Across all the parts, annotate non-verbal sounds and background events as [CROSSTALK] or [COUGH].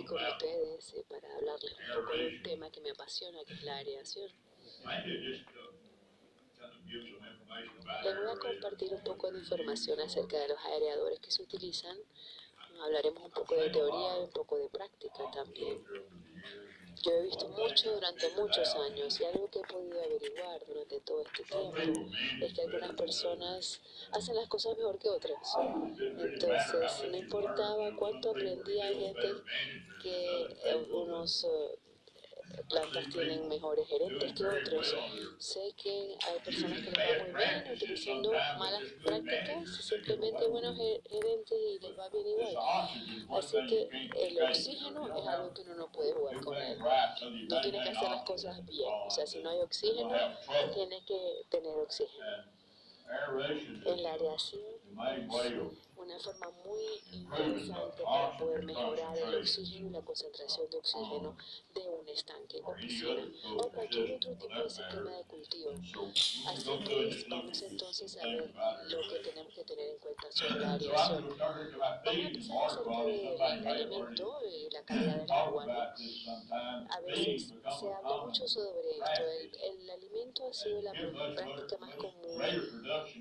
aquí con ustedes eh, para hablarles un poco de un tema que me apasiona, que es la areación. Les voy a compartir un poco de información acerca de los aereadores que se utilizan. Hablaremos un poco de teoría y un poco de práctica también. Yo he visto mucho durante muchos años y algo que he podido averiguar durante todo este tiempo es que algunas personas hacen las cosas mejor que otras. Entonces, no importaba cuánto aprendía, gente que eh, unos eh, plantas tienen mejores gerentes que otros. Sé que hay personas que les va muy bien utilizando malas prácticas, simplemente buenos gerentes y les va bien igual. Así que el oxígeno es algo que uno no puede jugar con él. No tiene que hacer las cosas bien. O sea, si no hay oxígeno, tiene que tener oxígeno. En la areación una forma muy interesante para poder mejorar el oxígeno y la concentración de oxígeno de un estanque o piscina o cualquier otro tipo de sistema de cultivo. Así pues, vamos entonces a ver lo que tenemos que tener en cuenta sobre la areación. Vamos a empezar del alimento y la calidad del agua. A veces se habla mucho sobre esto. El, el alimento ha sido la práctica más común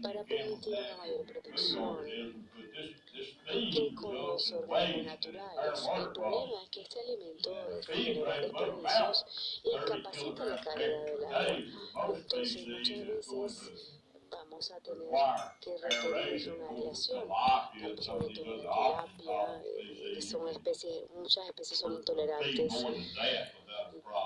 para permitir una mayor producción que con los órganos naturales. El problema es que este alimento genera desperdicios y incapacita la calidad del agua. Entonces, muchas veces vamos a tener que requerir una la tilapia, eh, que son especies, muchas especies son intolerantes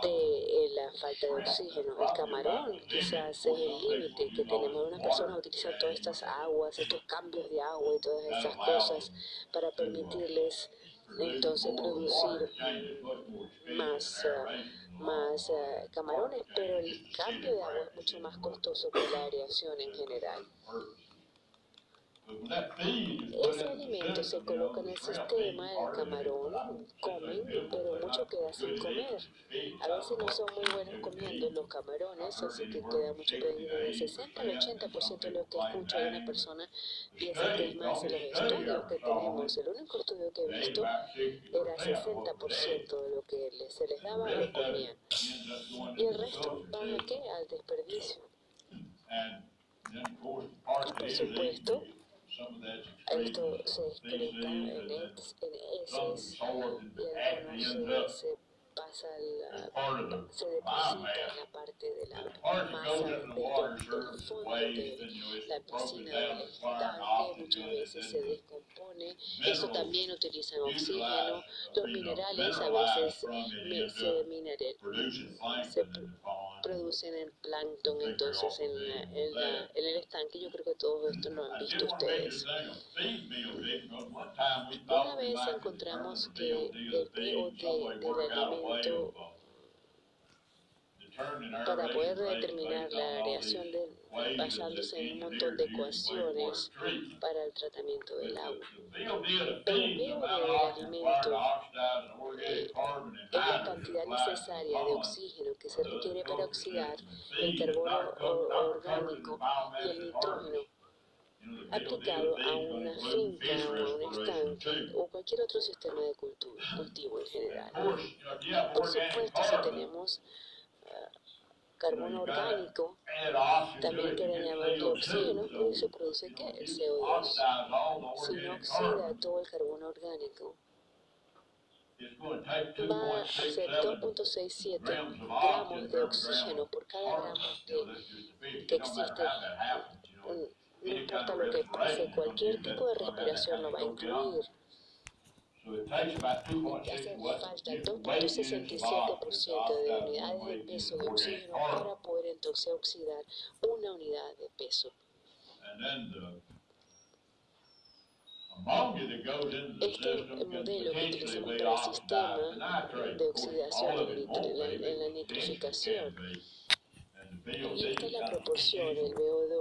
de la falta de oxígeno. El camarón quizás es el límite que tenemos. Una persona utiliza todas estas aguas, estos cambios de agua y todas estas cosas para permitirles entonces producir más, uh, más uh, camarones, pero el cambio de agua es mucho más costoso que la aireación en general. Ese alimento se coloca en el sistema, el camarón, comen, pero mucho queda sin comer. A veces no son muy buenos comiendo los camarones, así que queda mucho perdido. Del 60 al 80% de lo que escucho de una persona piensa que es más en los estudios que tenemos. El único estudio que he visto era 60% de lo que se les daba lo comían. Y el resto va a qué? Al desperdicio. Y por supuesto, esto se excreta en, heces y algunos se pasa la, se deposita en la parte de la masa del, fondo de la piscina del estanque, muchas veces se descompone, eso también utilizan oxígeno, los minerales a veces se, mineral, se producen el plancton entonces en, en, en, el estanque. Yo creo que todo esto lo han visto ustedes. Una vez encontramos que el POT del alimento para poder determinar la reacción de, basándose en un montón de ecuaciones para el tratamiento del agua. PH del alimento eh, es la cantidad necesaria de oxígeno que se requiere para oxidar el carbono orgánico y el nitrógeno aplicado a una finca o a un estanque o cualquier otro sistema de cultivo en general. Por supuesto, si tenemos carbono orgánico, también quieren llamarlo oxígeno, pues se produce ¿qué? el CO2. Si no oxida todo el carbono orgánico, va a ser 2.67 gramos de oxígeno por cada gramo de, que existe. No importa lo que pase, cualquier tipo de respiración lo va a incluir. Hace falta 2.67% de unidades de peso de oxígeno para poder entonces oxidar una unidad de peso. Este modelo que utilizamos para el sistema de oxidación en la nitrificación y esta es la proporción, el BOD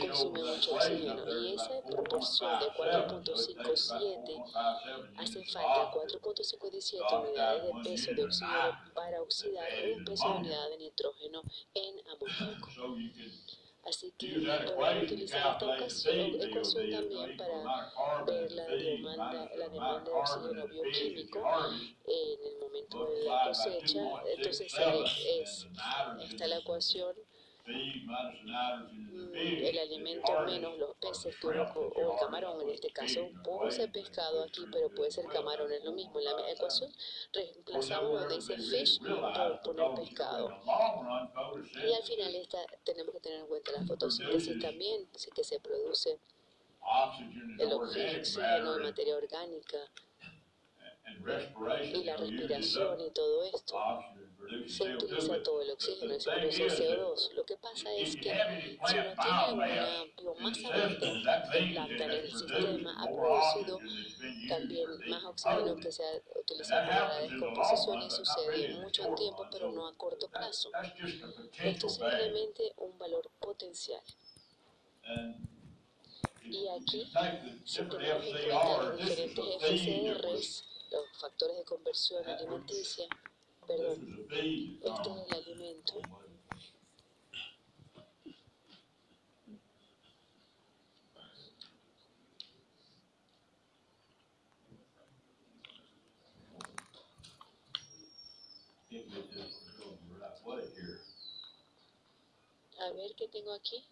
consume mucho oxígeno y esa proporción de 4.57 hace falta 4.57 unidades de peso de oxígeno para oxidar un peso de unidad de nitrógeno en amoníaco. Así que utilizar esta ecuación también para ver la demanda, la demanda de oxígeno bioquímico en el momento de la cosecha. Entonces es, está la ecuación el alimento menos los peces que o el camarón en este caso. Puede ser pescado aquí, pero puede ser camarón, es lo mismo. En la ecuación reemplazamos donde dice fish por poner pescado. Y al final esta, tenemos que tener en cuenta la fotosíntesis también, que se produce el oxígeno de materia orgánica y la respiración y todo esto se utiliza todo el oxígeno se produce CO2. Lo que pasa es que si uno tiene una biomasa verde, planta en el sistema ha producido también más oxígeno que se ha utilizado para la descomposición y sucede en mucho tiempo, pero no a corto plazo. Esto es simplemente un valor potencial. Y aquí, si tenemos en cuenta los diferentes FCRs, los factores de conversión alimenticia, perdón, este es el alimento. A ver qué tengo aquí.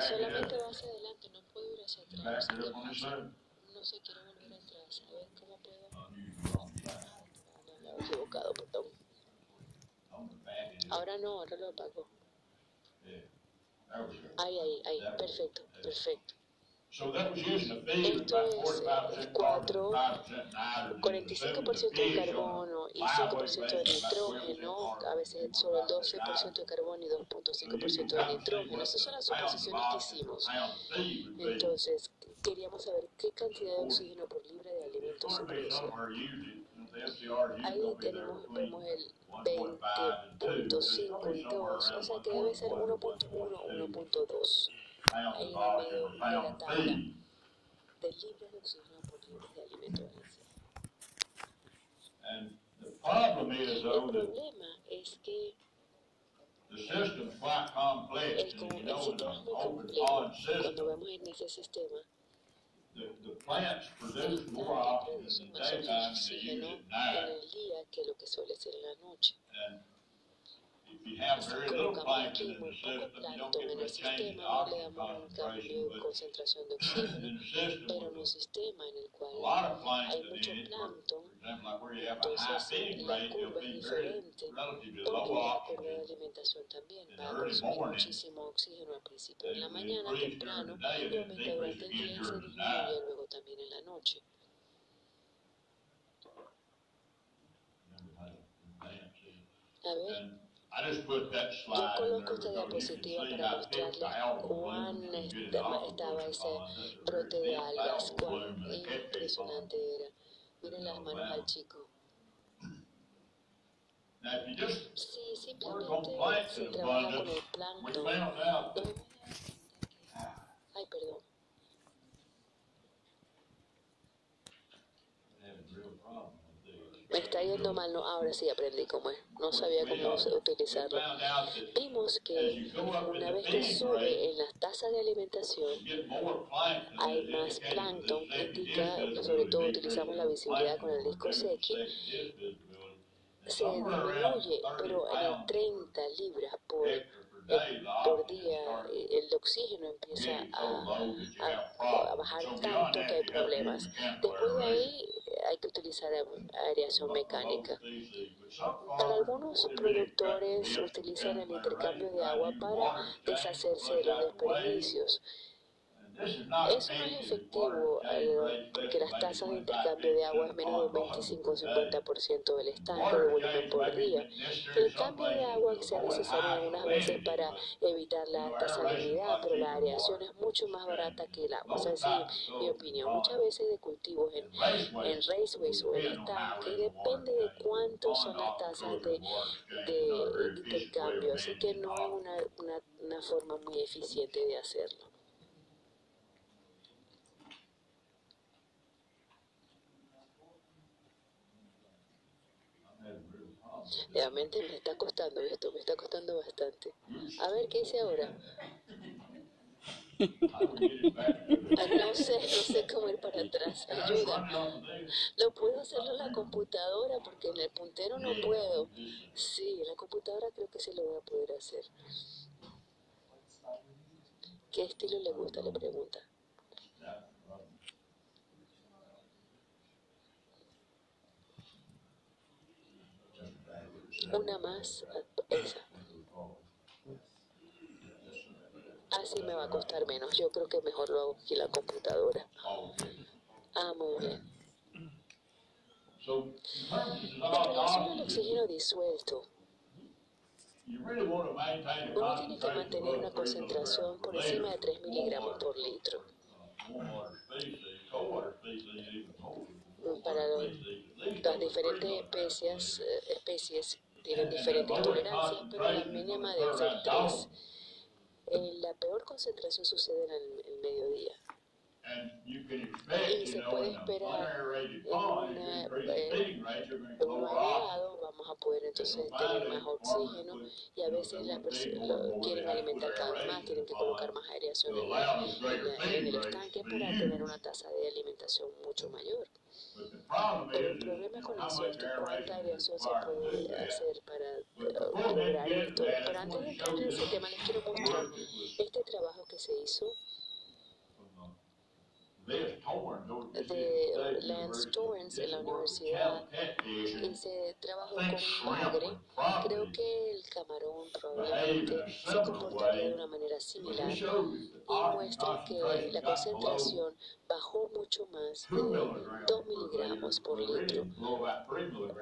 solamente va hacia adelante, no puedo ir hacia atrás. No sé, quiero volver atrás. A ver cómo puedo. No, me he equivocado, perdón. Ahora no, ahora lo apago. Ahí, ahí, ahí, perfecto, perfecto. Esto es 4, 45% de carbono y 5% de nitrógeno, a veces solo el 12% de carbono y 2.5% de nitrógeno. Esas son las suposiciones que hicimos. Entonces, queríamos saber qué cantidad de oxígeno por libra de alimentos se produce. Ahí tenemos, vemos el 20.5 y 2, o sea que debe ser 1.1 1.2 el problema es que el, sistema. Cuando vemos en ese sistema, las plantas producen más oxígeno en el día que lo que suele ser en la colocamos aquí muy poco plancton en el sistema, no le damos un cambio de concentración de [CLEARS THROAT] oxígeno, pero en un sistema en el cual hay mucho plancton, entonces la curva es diferente, porque la alimentación también va a consumir muchísimo oxígeno al principio en la mañana, temprano, y aumenta durante el día y se disminuye luego también en la noche. A ver. Yo coloco esta diapositiva para mostrarles cuán estaba ese brote de algas, cuán impresionante era. Miren las manos al chico. Si simplemente se trabaja con el plancton, Ay, perdón. Me está yendo mal, no, ahora sí aprendí cómo es, no sabía cómo utilizarlo. Vimos que una vez que sube en las tasas de alimentación, hay más plancton, indica, sobre todo utilizamos la visibilidad con el disco Seki, se disminuye, pero en 30 libras por por día el oxígeno empieza a, a, bajar tanto que hay problemas. Después de ahí hay que utilizar aireación mecánica. Para algunos productores utilizan el intercambio de agua para deshacerse de los desperdicios. Eso no es efectivo porque las tasas de intercambio de agua es menos del 25-50% del estanque de volumen por día. El cambio de agua sea necesario algunas veces para evitar la alta salinidad, pero la aireación es mucho más barata que el agua. Es así, mi opinión. Muchas veces de cultivos en, en raceways o en estanque depende de cuánto son las tasas de, de intercambio, así que no es una, una, una forma muy eficiente de hacerlo. Realmente me está costando esto, me está costando bastante. A ver, ¿qué hice ahora? Ah, no sé, no sé cómo ir para atrás. Ayuda. No puedo hacerlo en la computadora porque en el puntero no puedo. Sí, en la computadora creo que sí lo voy a poder hacer. ¿Qué estilo le gusta? Le pregunta. Una más, esa. Así me va a costar menos. Yo creo que mejor lo hago aquí la computadora. Ah, muy bien. Al oxígeno disuelto, uno tiene que mantener una concentración por encima de 3 miligramos por litro. Para las diferentes especies, eh, especies tienen diferentes tolerancias, pero la mínima debe ser 3. Eh, la peor concentración sucede en el, mediodía. Y se puede esperar en, una, en un mareado, vamos a poder entonces tener más oxígeno y a veces las personas quieren alimentar cada vez más, tienen que colocar más aireación en, en el estanque para tener una tasa de alimentación mucho mayor. Pero el problema con eso es que cuánta aireación se puede hacer para lograr esto. Pero antes de entrar en ese tema, les quiero mostrar este trabajo que se hizo de Lance Torrance en la universidad se trabajó con un padre. Creo que el camarón probablemente se comportaría de una manera similar y muestra que la concentración bajó mucho más de 2 miligramos por litro,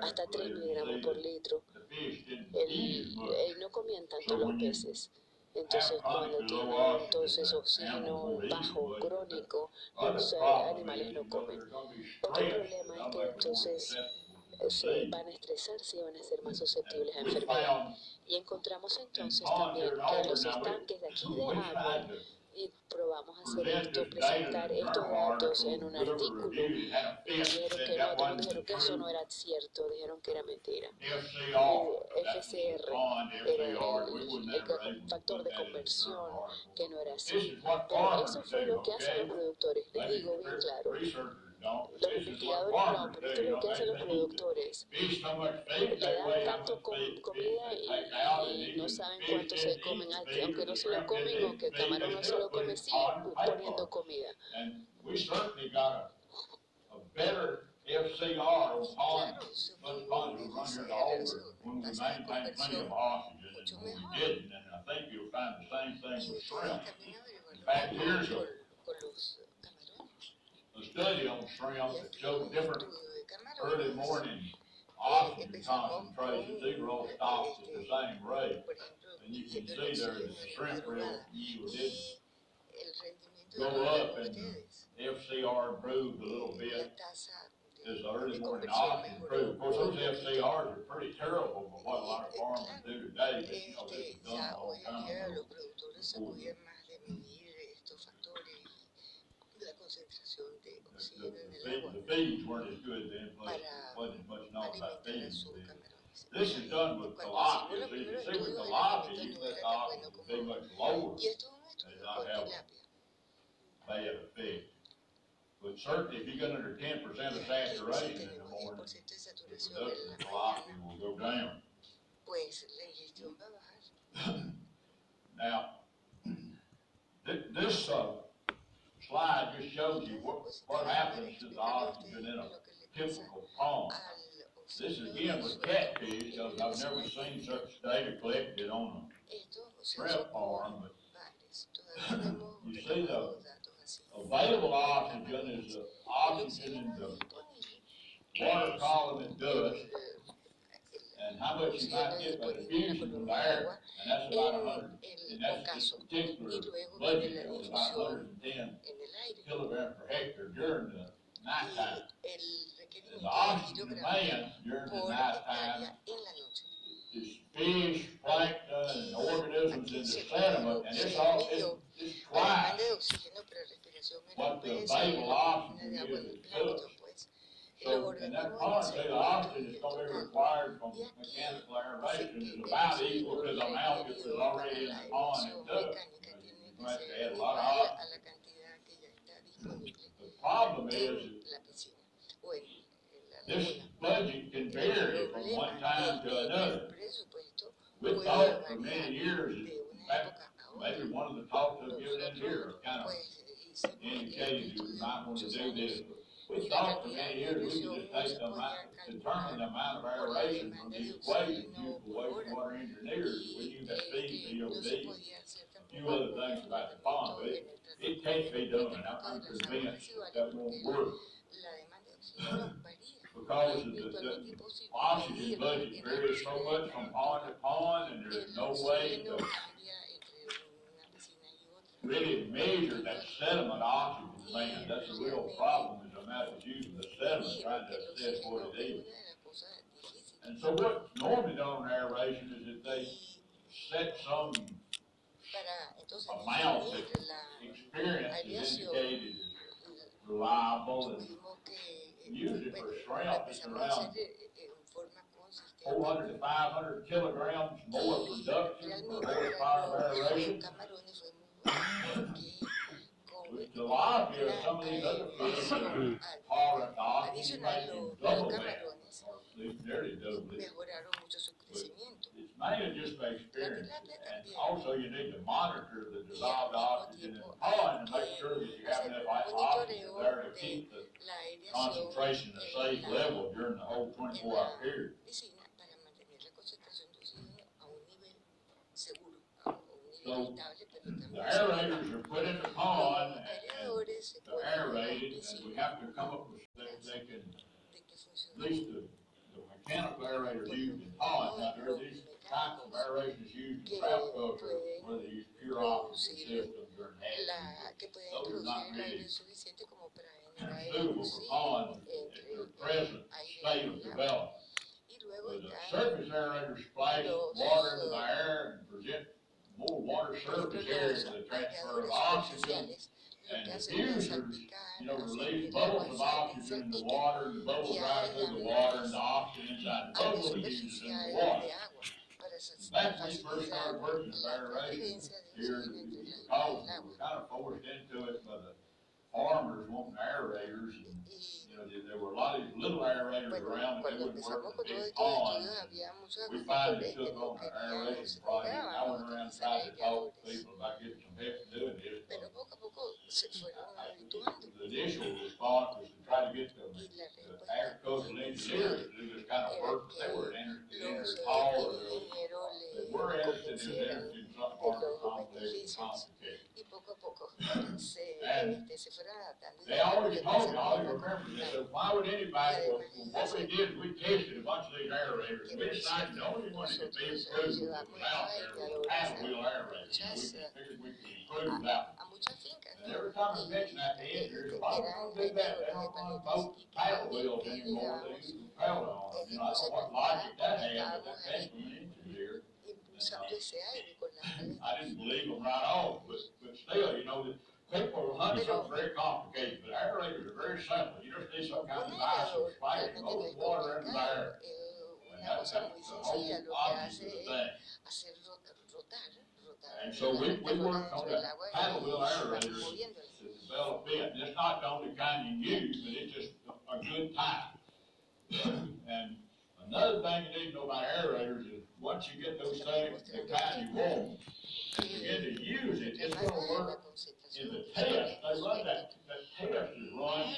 hasta 3 miligramos por litro. El, no comían tanto los peces. Entonces, cuando tienen entonces oxígeno bajo crónico, los animales no comen. Otro problema es que entonces se van a estresarse y van a ser más susceptibles a enfermedad. Y encontramos entonces también que los estanques de aquí de agua y probamos hacer esto, presentar estos datos en un artículo. y dijeron que no, dijeron que eso no era cierto, dijeron que era mentira. El FCR era el, factor de conversión, que no era así. Pero eso fue lo que hacen los productores, les digo bien claro. Los investigadores no, pero esto es lo que hacen los productores. Le dan tanto comida y, no saben cuánto se comen, aunque no se lo comen o que el camarón no se lo come, siguen poniendo comida. FCR on but funds will run here to when we maintain plenty of oxygen and when we didn't, and I think you'll find the same thing with shrimp. In fact, here's a a study on shrimp that showed different early morning oxygen concentrations. These were all stocks at the same rate. And you can see there that the shrimp yield did go up and FCR improved a little bit as the early morning oxygen improved. Of course, those FCRs are pretty terrible for what a lot of farmers do today, but you know, this was done a long time ago. the feeds weren't as good then, plus wasn't much known about feeds then. This is done with tilapia. So you can see with tilapia, you let the oxygen be much lower and not have a bad effect. But certainly, if you get under 10% of saturation in the morning, the production tilapia will go down. now, this uh, slide just shows you what, what happens to the oxygen in a typical pond. This is again with catfish, because I've never seen such data collected on a shrimp farm, but [LAUGHS] you see the available oxygen is the oxygen in the water column at dust, and how much you might get by diffusion from the air, and that's about 100, and that's this particular budget, is about 110 kilograms per hectare during the nighttime. And the oxygen demand during the nighttime is fish, plankton, and organisms in the sediment, and it's all, it's, it's twice what the available oxygen is in So, and that say the oxygen is gonna be required from mechanical aeration is about equal to the amount that was already in the pond and duct. You have to add a lot of oxygen. The problem is, this budget can vary from one time to another. We thought for many years, that maybe one of the talks I've given in here kind of indicated you might want to do this. We thought for many years, we could just take the amount, determine the amount of aeration from these equations, use the wastewater engineers, we use that DOD, a few other things about the pond, but it, it can't be done, I'm convinced that won't work. Because of the, the oxygen budget varies so much from pond to pond, and there's no way to really measure that sediment oxygen demand, that's a real problem, is the methods using the sediment, trying to assess what it is. And so what's normally done on aeration is that they set some amount that experience is indicated as reliable, and usually for shrimp, it's around four hundred to five hundred kilograms more production per horsepower of aeration. Nearly double it. mejoraron mucho su crecimiento. Concentration at a safe level during the whole twenty-four hour period. Nivel estable, pero The también aerators are put in the pond Los and aeradores se they're ponen en la aerated, and piscina we have to come up with, they, they can, de que at funciona. least the, the mechanical aerators used in ponds, now there are these types of aerations used in trout culture, where they use pure oxygen systems during hatching. La, que puede Those are not introducir el aire really suficiente como para generar el Suitable for ponds entre at their el present aire state y of el agua. development. Y luego But the están surface aerators splash water into the air and present more water surface area to the transfer of aeradores oxygen. superficiales, lo And que the hacen es diffusers, salpicar, you know, hacer release que el agua bubbles of oxygen in the salpique water, and the bubbles rise through the water, and the oxygen inside the a la bubble is used in superficie the de water. agua para Back when we first facilitar started working with la aeration transferencia de here, oxígeno entre because la- el we were agua. kind of forced into it by the farmers wanting aerators, and, Y you know, there- were a lot of little aerators bueno, around, but they wouldn't work con big estos había muchos We finally took on the querían, aeration project, I negaban went around trying to talk to people about getting some help doing this, Pero poco a poco se fueron habituando. the initial response was to try to get the, the agricultural engineers to do this kind of work, they were interested in los their call, or eh, ingenieros they were interested in interested in something more complex and complicated. Y poco a poco se, And este, se fueron adaptando. They always told always empezaron remember, they said, why would anybody, what we did, we tested a bunch of these aerators, we decided the only one that could be improved out there was paddle wheel aerators. And we figured we could improve that. a muchas fincas. And every time I mention that to would we do that? They don't want both paddle wheels anymore, they use propel on. You know, I don't know what logic that had, but that came from an engineer. impulsando ese aire con las aletas. I didn't believe them right off, but, but still, you know, the people hunting something very complicated, but aerators are very simple. You just need some kind of Un device that aerador splash realmente no most es water into the air. And that's, the whole object of the thing. hacer rota- rotar, rotar. And so we, we worked on that paddle wheel aerators to develop it. And it's not the only kind you use, but it's just a, a good type. [COUGHS] And another thing you need to know about aerators is, once you get those things, the kind you want, and begin to use it, it's gonna work in the test, they run that, that test is run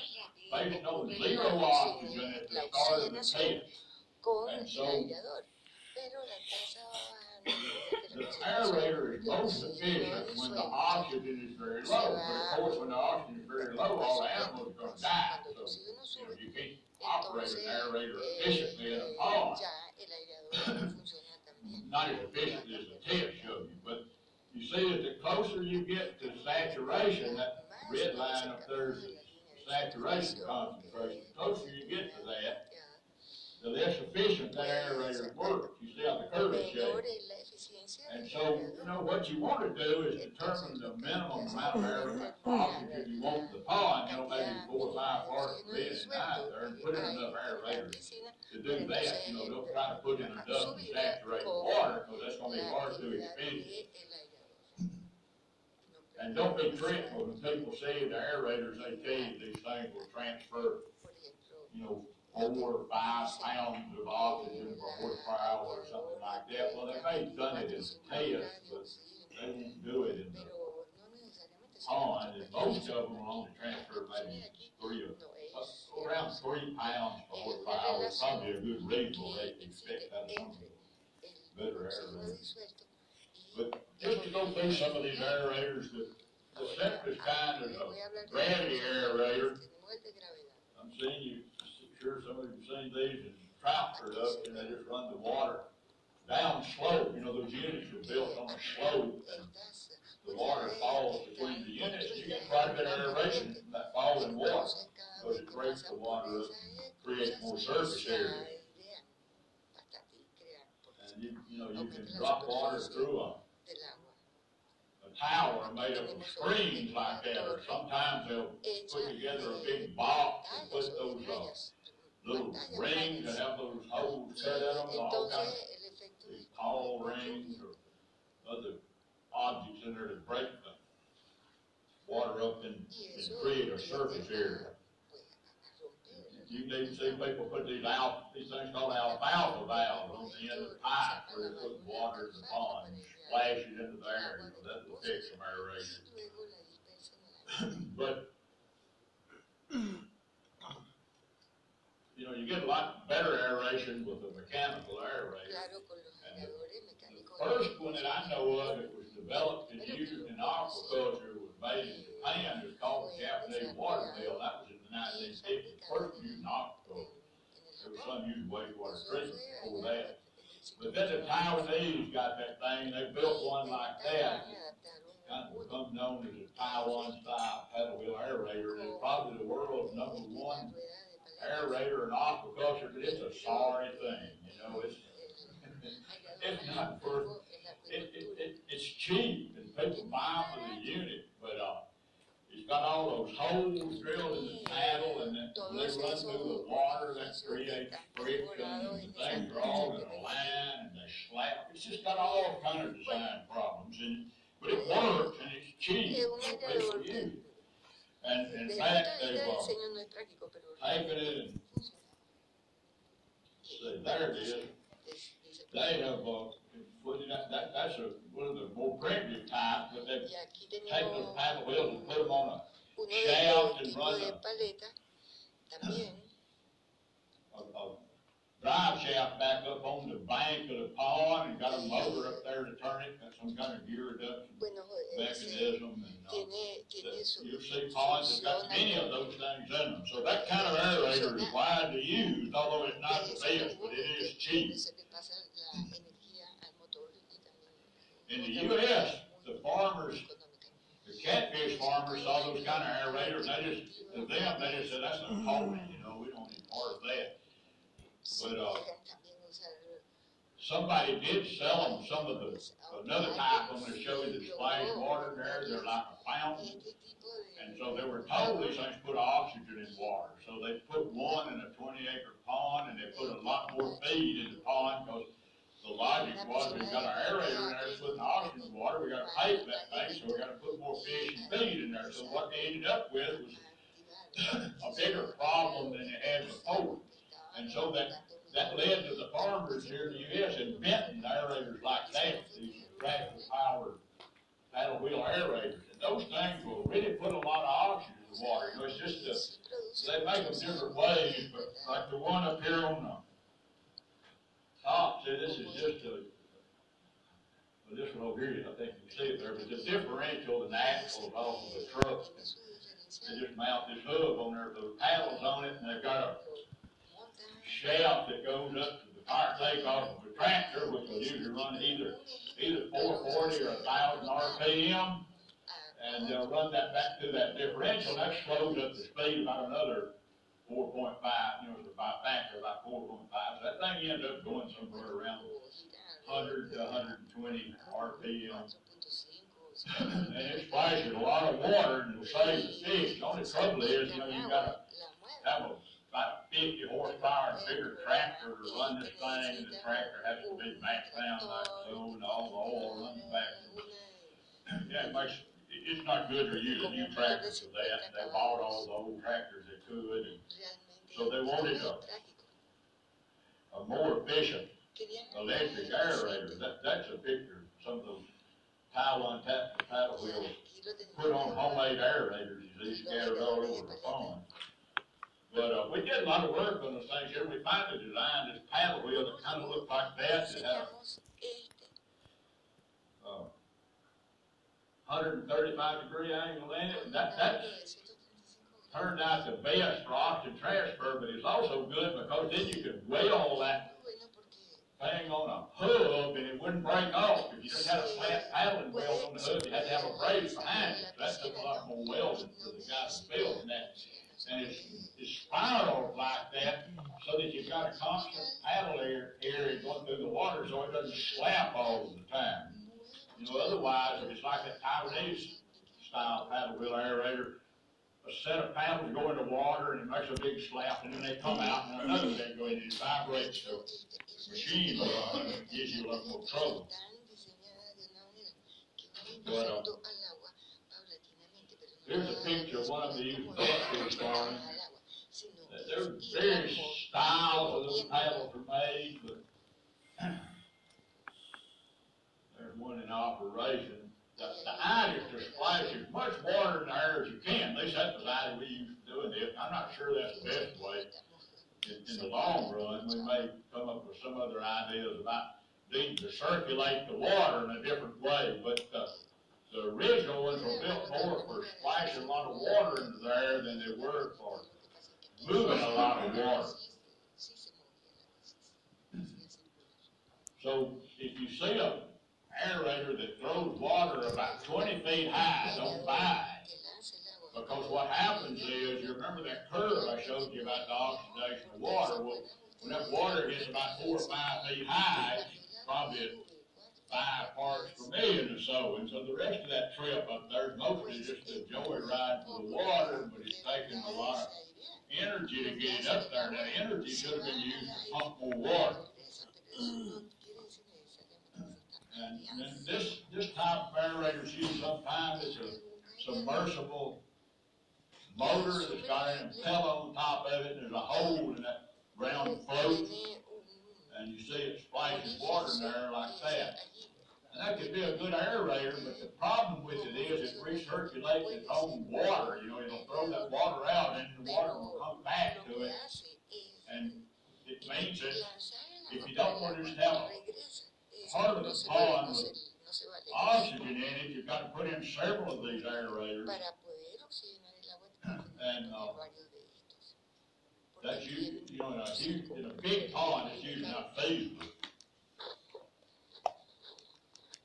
based on zero oxygen at the start of the test. And so- The aerator is most efficient when the oxygen is very low, but of course, when the oxygen is very low, all the animals are gonna die. So, you know, you can't operate an aerator efficiently in a bien. [COUGHS] Not as efficiently as the test showed you, but you see that the closer you get to saturation, that red line up there is the saturation concentration. The closer you get to that, the less efficient that aerator works. You see how the curve is shaped? menor es la eficiencia And so, you know, what you want to do is determine the minimum amount of air oxygen you want the pond, you know, maybe four or five parts per minute out there, and put in enough aerators to do that. You know, don't try to put in enough to saturate the water, because that's gonna be far too expensive. And don't be tricked when people say the aerators, they tell you these things will transfer, you know, four or five pounds of oxygen per horsepower or something like that. Well, they may have done it in tests, but they won't do it in the pond, and most of them only transfer maybe three or, uh, around three pounds per horsepower is probably a good reasonable rate to expect of some the better aerators. But just to go through some of these aerators, the, the simplest kind is a gravity aerator. I'm seeing you, sure some of you have seen these in trout production, they just run the water down slope, you know, those units are built on a slope, and the water falls between the units, you get quite a bit of aeration from that falling water, because it breaks the water up and creates more surface area. And you, you know, you can drop water through a, tower made up of screens like that, or sometimes they'll put together a big box and put those, uh, little rings that have those holes cut in them, all kinds of these tall rings or other objects in there to break the water up and, and create a surface area. You can even see people put these al, these things called alfalfa valves on the end of the pipe where they put water in the pond, and splash it into the air, you know, that will fix some aeration. Luego la dispersa en el [CLEARS THROAT] aire. But, you know, you get a lot better aeration with a mechanical aerator. Claro, con los aeradores The first one that I know of that was developed and used in aquaculture was made in Japan, it was called the Japanese water mill, that was in the nineteen fifties, first used in aquaculture. There was some used wastewater treatment before that. But then the Taiwanese got that thing, they built one like that, kind of become known as a Taiwan style paddle wheel aerator, and it's probably the world's number one aerator in aquaculture, but it's a sorry thing, you know, it's, [LAUGHS] it's not for it, it, it, it's cheap and people buy for the unit, but, uh, it's got all those holes drilled in the paddle and then they run through the water, that creates friction and things are all in a line and they slap. It's just got all kind of design problems and, but it works and it's cheap Es un for aerador people to que use. And in fact, they've, uh, diseño no es práctico, pero taken it and, see, there it is. They have, uh, put it, that, that, that's a, one of the more primitive types, but they've taken those paddle wheels and put them on uno shaft and run de a- paleta también. [COUGHS] A, a, a drive shaft back up on the bank of the pond and got a motor up there to turn it, got some kind of gear reduction bueno mechanism and, uh, tiene tiene that su you see ponds that got many of those things in them. So that kind of aerator is widely used, although it's not the best, but it is cheap. se le pasa la energía al motor y también In the US, the farmers The catfish farmers saw those kind of aerators, they just, to them, they just said, that's not holy, you know, we don't need part of that. But, uh, Somebody did sell them some of the, another type, I'm gonna show you the splash water there, they're like a fountain. And so they were told these things put oxygen in water, so they put one in a twenty acre pond, and they put a lot more feed in the pond, cause the logic was, we got our aerator in there, putting oxygen in water, we gotta for that thing, so we gotta put more fish and feed in there, so what they ended up with was [COUGHS] a bigger problem than they had before. And so that, that led to the farmers here in the US inventing aerators like that, these tractor powered paddle wheel aerators. And those things will really put a lot of oxygen in the water, you know, it's just a, they make them different ways, but like the one up here on the top, see, this is just a, well, this one over here, I think you can see it there, but the differential and axle off of the truck. They just mount this hub on there, the paddles on it, and they've got a shaft that goes up to the fire takeoff of a tractor, which will usually run either, either four forty or a thousand RPM. And they'll run that back to that differential, that slows up the speed about another four point five, you know, it's by factor about four point five, so that thing ends up going somewhere around hundred to hundred and twenty RPM. [LAUGHS] And it splashes a lot of water and will save the fish, the only trouble is, you know, you've gotta have a, about fifty horsepower bigger tractor to run this thing, and the tractor has to be maxed down like so, and all the oil runs back. Yeah, it makes, it- it's not good to use a new tractor for that, they bought all the old tractors they could, and So they wanted a- a more efficient electric aerator, that, that's a picture, some of those Taiwan tap, paddle wheels, put on homemade aerators, see scattered all over the pond. But, uh, we did a lot of work on those things here, we finally designed this paddle wheel that kind of looked like that, that had a, uh, hundred and thirty-five degree angle in it, and that, that's turned out the best for oxygen transfer, but it's also good because then you could weld that thing on a hub and it wouldn't break off. If you just had a flat paddling wheel on the hub, you had to have a brace behind it. That took a lot more welding for the guys building that. And it's, it's spiraled like that so that you've got a constant paddle air, area going through the water so it doesn't slap all the time. You know, otherwise, if it's like that Taiwanese style paddle wheel aerator, a set of paddles go into water and it makes a big slap and then they come out and another thing goes in and it vibrates the machine it gives you a lot more trouble. Uh, Here's a picture of one of these buckfish farms. Are various styles of those paddles are made, but there's one in operation. The, the idea is to splash as much water in the air as you can, at least that's the idea we use for doing it. I'm not sure that's the best way. In, in the long run, we may come up with some other ideas about needing to circulate the water in a different way, but, uh, the original ones were built more for splashing a lot of water into there than they were for moving a lot of water. So if you see a aerator that throws water about twenty feet high, don't buy it. Because what happens is, you remember that curve I showed you about the oxidation of water? Well, when that water gets about four or five feet high, probably five parts per million or so. And so the rest of that trip up there is mostly just a joyride for the water, but it's taking a lot of energy to get it up there. That energy should have been used to pump more water. And then this, this type of aerator is used sometimes, it's a submersible motor that's got an impeller on top of it, and there's a hole in that round float, and you see it splashes water in there like that. And that could be a good aerator, but the problem with it is it recirculates its own water, you know, it'll throw that water out and the water will come back to it, and it means that if you don't want to have part of the pond with oxygen in it, you've got to put in several of these aerators, and, uh, that's usually, you know, in a huge, in a big pond, it's usually not feasible.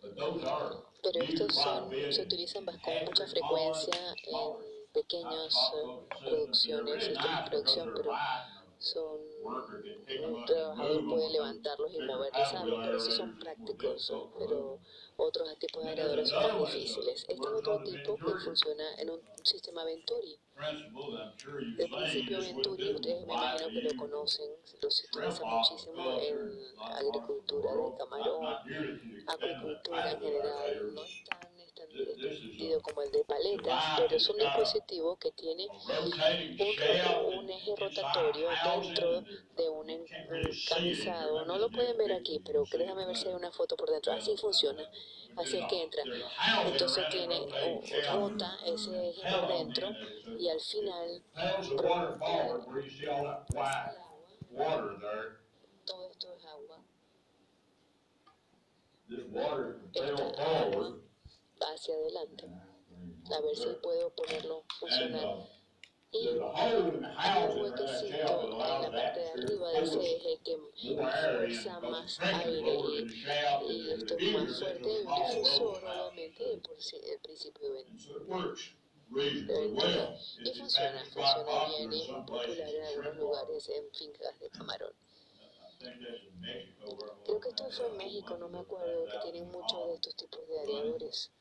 But those are Pero used estos son, se utilizan con mucha frecuencia en pequeñas eh, producciones, de producción, pero son un trabajador puede levantarlos y mover desarme, por eso son prácticos, pero otros tipos de aeradores son más difíciles. Este es otro tipo que funciona en un sistema Venturi. El principio Venturi, ustedes me imagino que lo conocen, lo se utiliza muchísimo en agricultura de camarón, acuicultura en general, no es como el de paletas, pero es un dispositivo que tiene un, eje rotatorio dentro de un encamisado. No lo pueden ver aquí, pero déjame ver si hay una foto por dentro. Así funciona. Así es que entra. Entonces tiene, rota ese eje por dentro y al final todo esto es agua. Esta agua hacia adelante. A ver si puedo ponerlo funcionar. Y un huequecito en la parte de arriba de ese eje que fuerza más aire y, y esto es más fuerte, un difusor obviamente por el principio de well. Y funciona, funciona bien y es popular en algunos lugares en fincas de camarón. Creo que esto fue en México, no me acuerdo, que tienen muchos de estos tipos de areadores.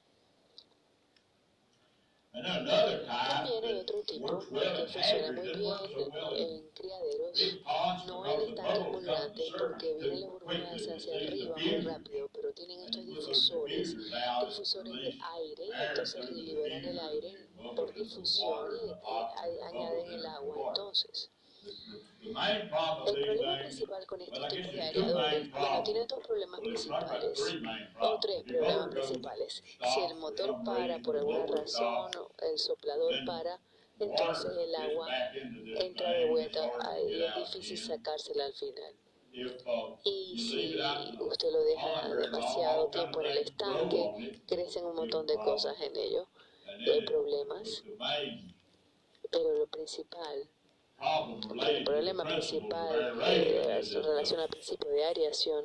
También hay otro tipo well que funciona muy hatcheries, bien in en criaderos, no en bubbles muy grandes porque vienen las burbujas hacia arriba muy rápido, pero tienen estos difusores, difusores de aire, entonces liberan el aire por difusión y eh, añaden el agua. Entonces, El problema principal con guess tipos de main bueno, tiene dos problemas principales o tres problemas principales. Si el motor para por alguna razón, o el soplador para, entonces el agua entra de vuelta get es difícil sacársela al final. Uh, Y si usted lo deja demasiado tiempo en el estanque, crecen un montón de cosas en ello y hay problemas, pero lo principal, el problema principal eh, en that relación al principio de areación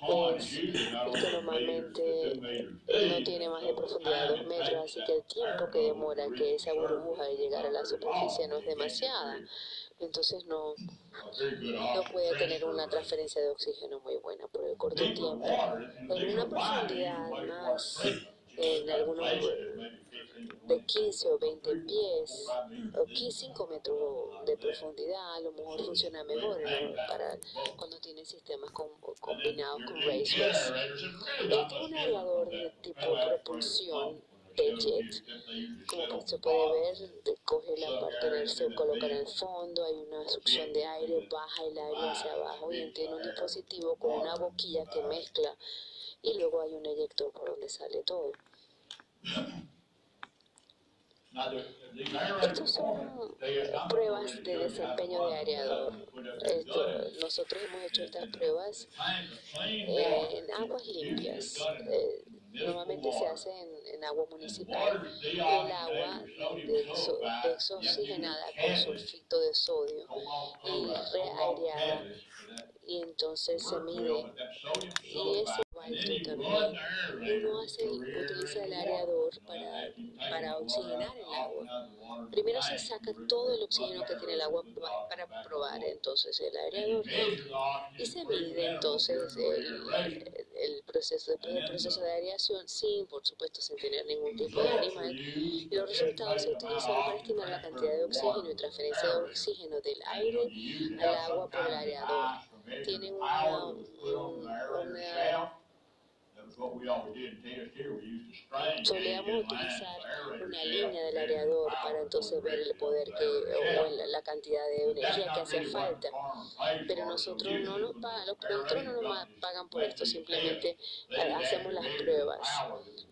pond es que normalmente no tiene más de profundidad de time dos it metros, takes así que el tiempo que demora que esa burbuja de llegar a la superficie no es demasiada, entonces no, no puede tener una transferencia de oxígeno muy buena por el corto tiempo. En una profundidad más, en algunos 15 de 20 15 o 20 three, four, pies o deep. 5 metros de profundidad, a lo mejor funciona mejor para cuando tiene sistemas then combinados con not Este es much un from de tipo propulsión de jet. Como se puede ver, coge la parte del se coloca en el fondo, hay una succión de aire, baja el aire hacia abajo y tiene un dispositivo con una boquilla que mezcla y luego hay un eyector por donde sale todo. Estos son pruebas de desempeño de areador. Esto, nosotros hemos hecho estas pruebas eh, en aguas limpias. Eh, normalmente se hace en, agua municipal el agua desoxigenada You con sulfito de sodio y reaireada y entonces se mide y ese aerator Uno hace, utiliza el areador para, para oxigenar el agua. Primero se saca todo el oxígeno que tiene el agua para probar entonces el areador y se mide entonces el, el proceso, después del proceso de aireación sin, por supuesto, sin tener ningún tipo de animal. Y los resultados se utilizan para estimar la cantidad de oxígeno y transferencia de oxígeno del aire al agua por el areador. device for measuring Tiene the una, power that was put on un- the aerator una solíamos utilizar una línea del areador para entonces ver el poder que, o la, la cantidad de energía que hacía falta. Pero nosotros no nos pagan, los productores no nos pagan por esto, simplemente hacemos las pruebas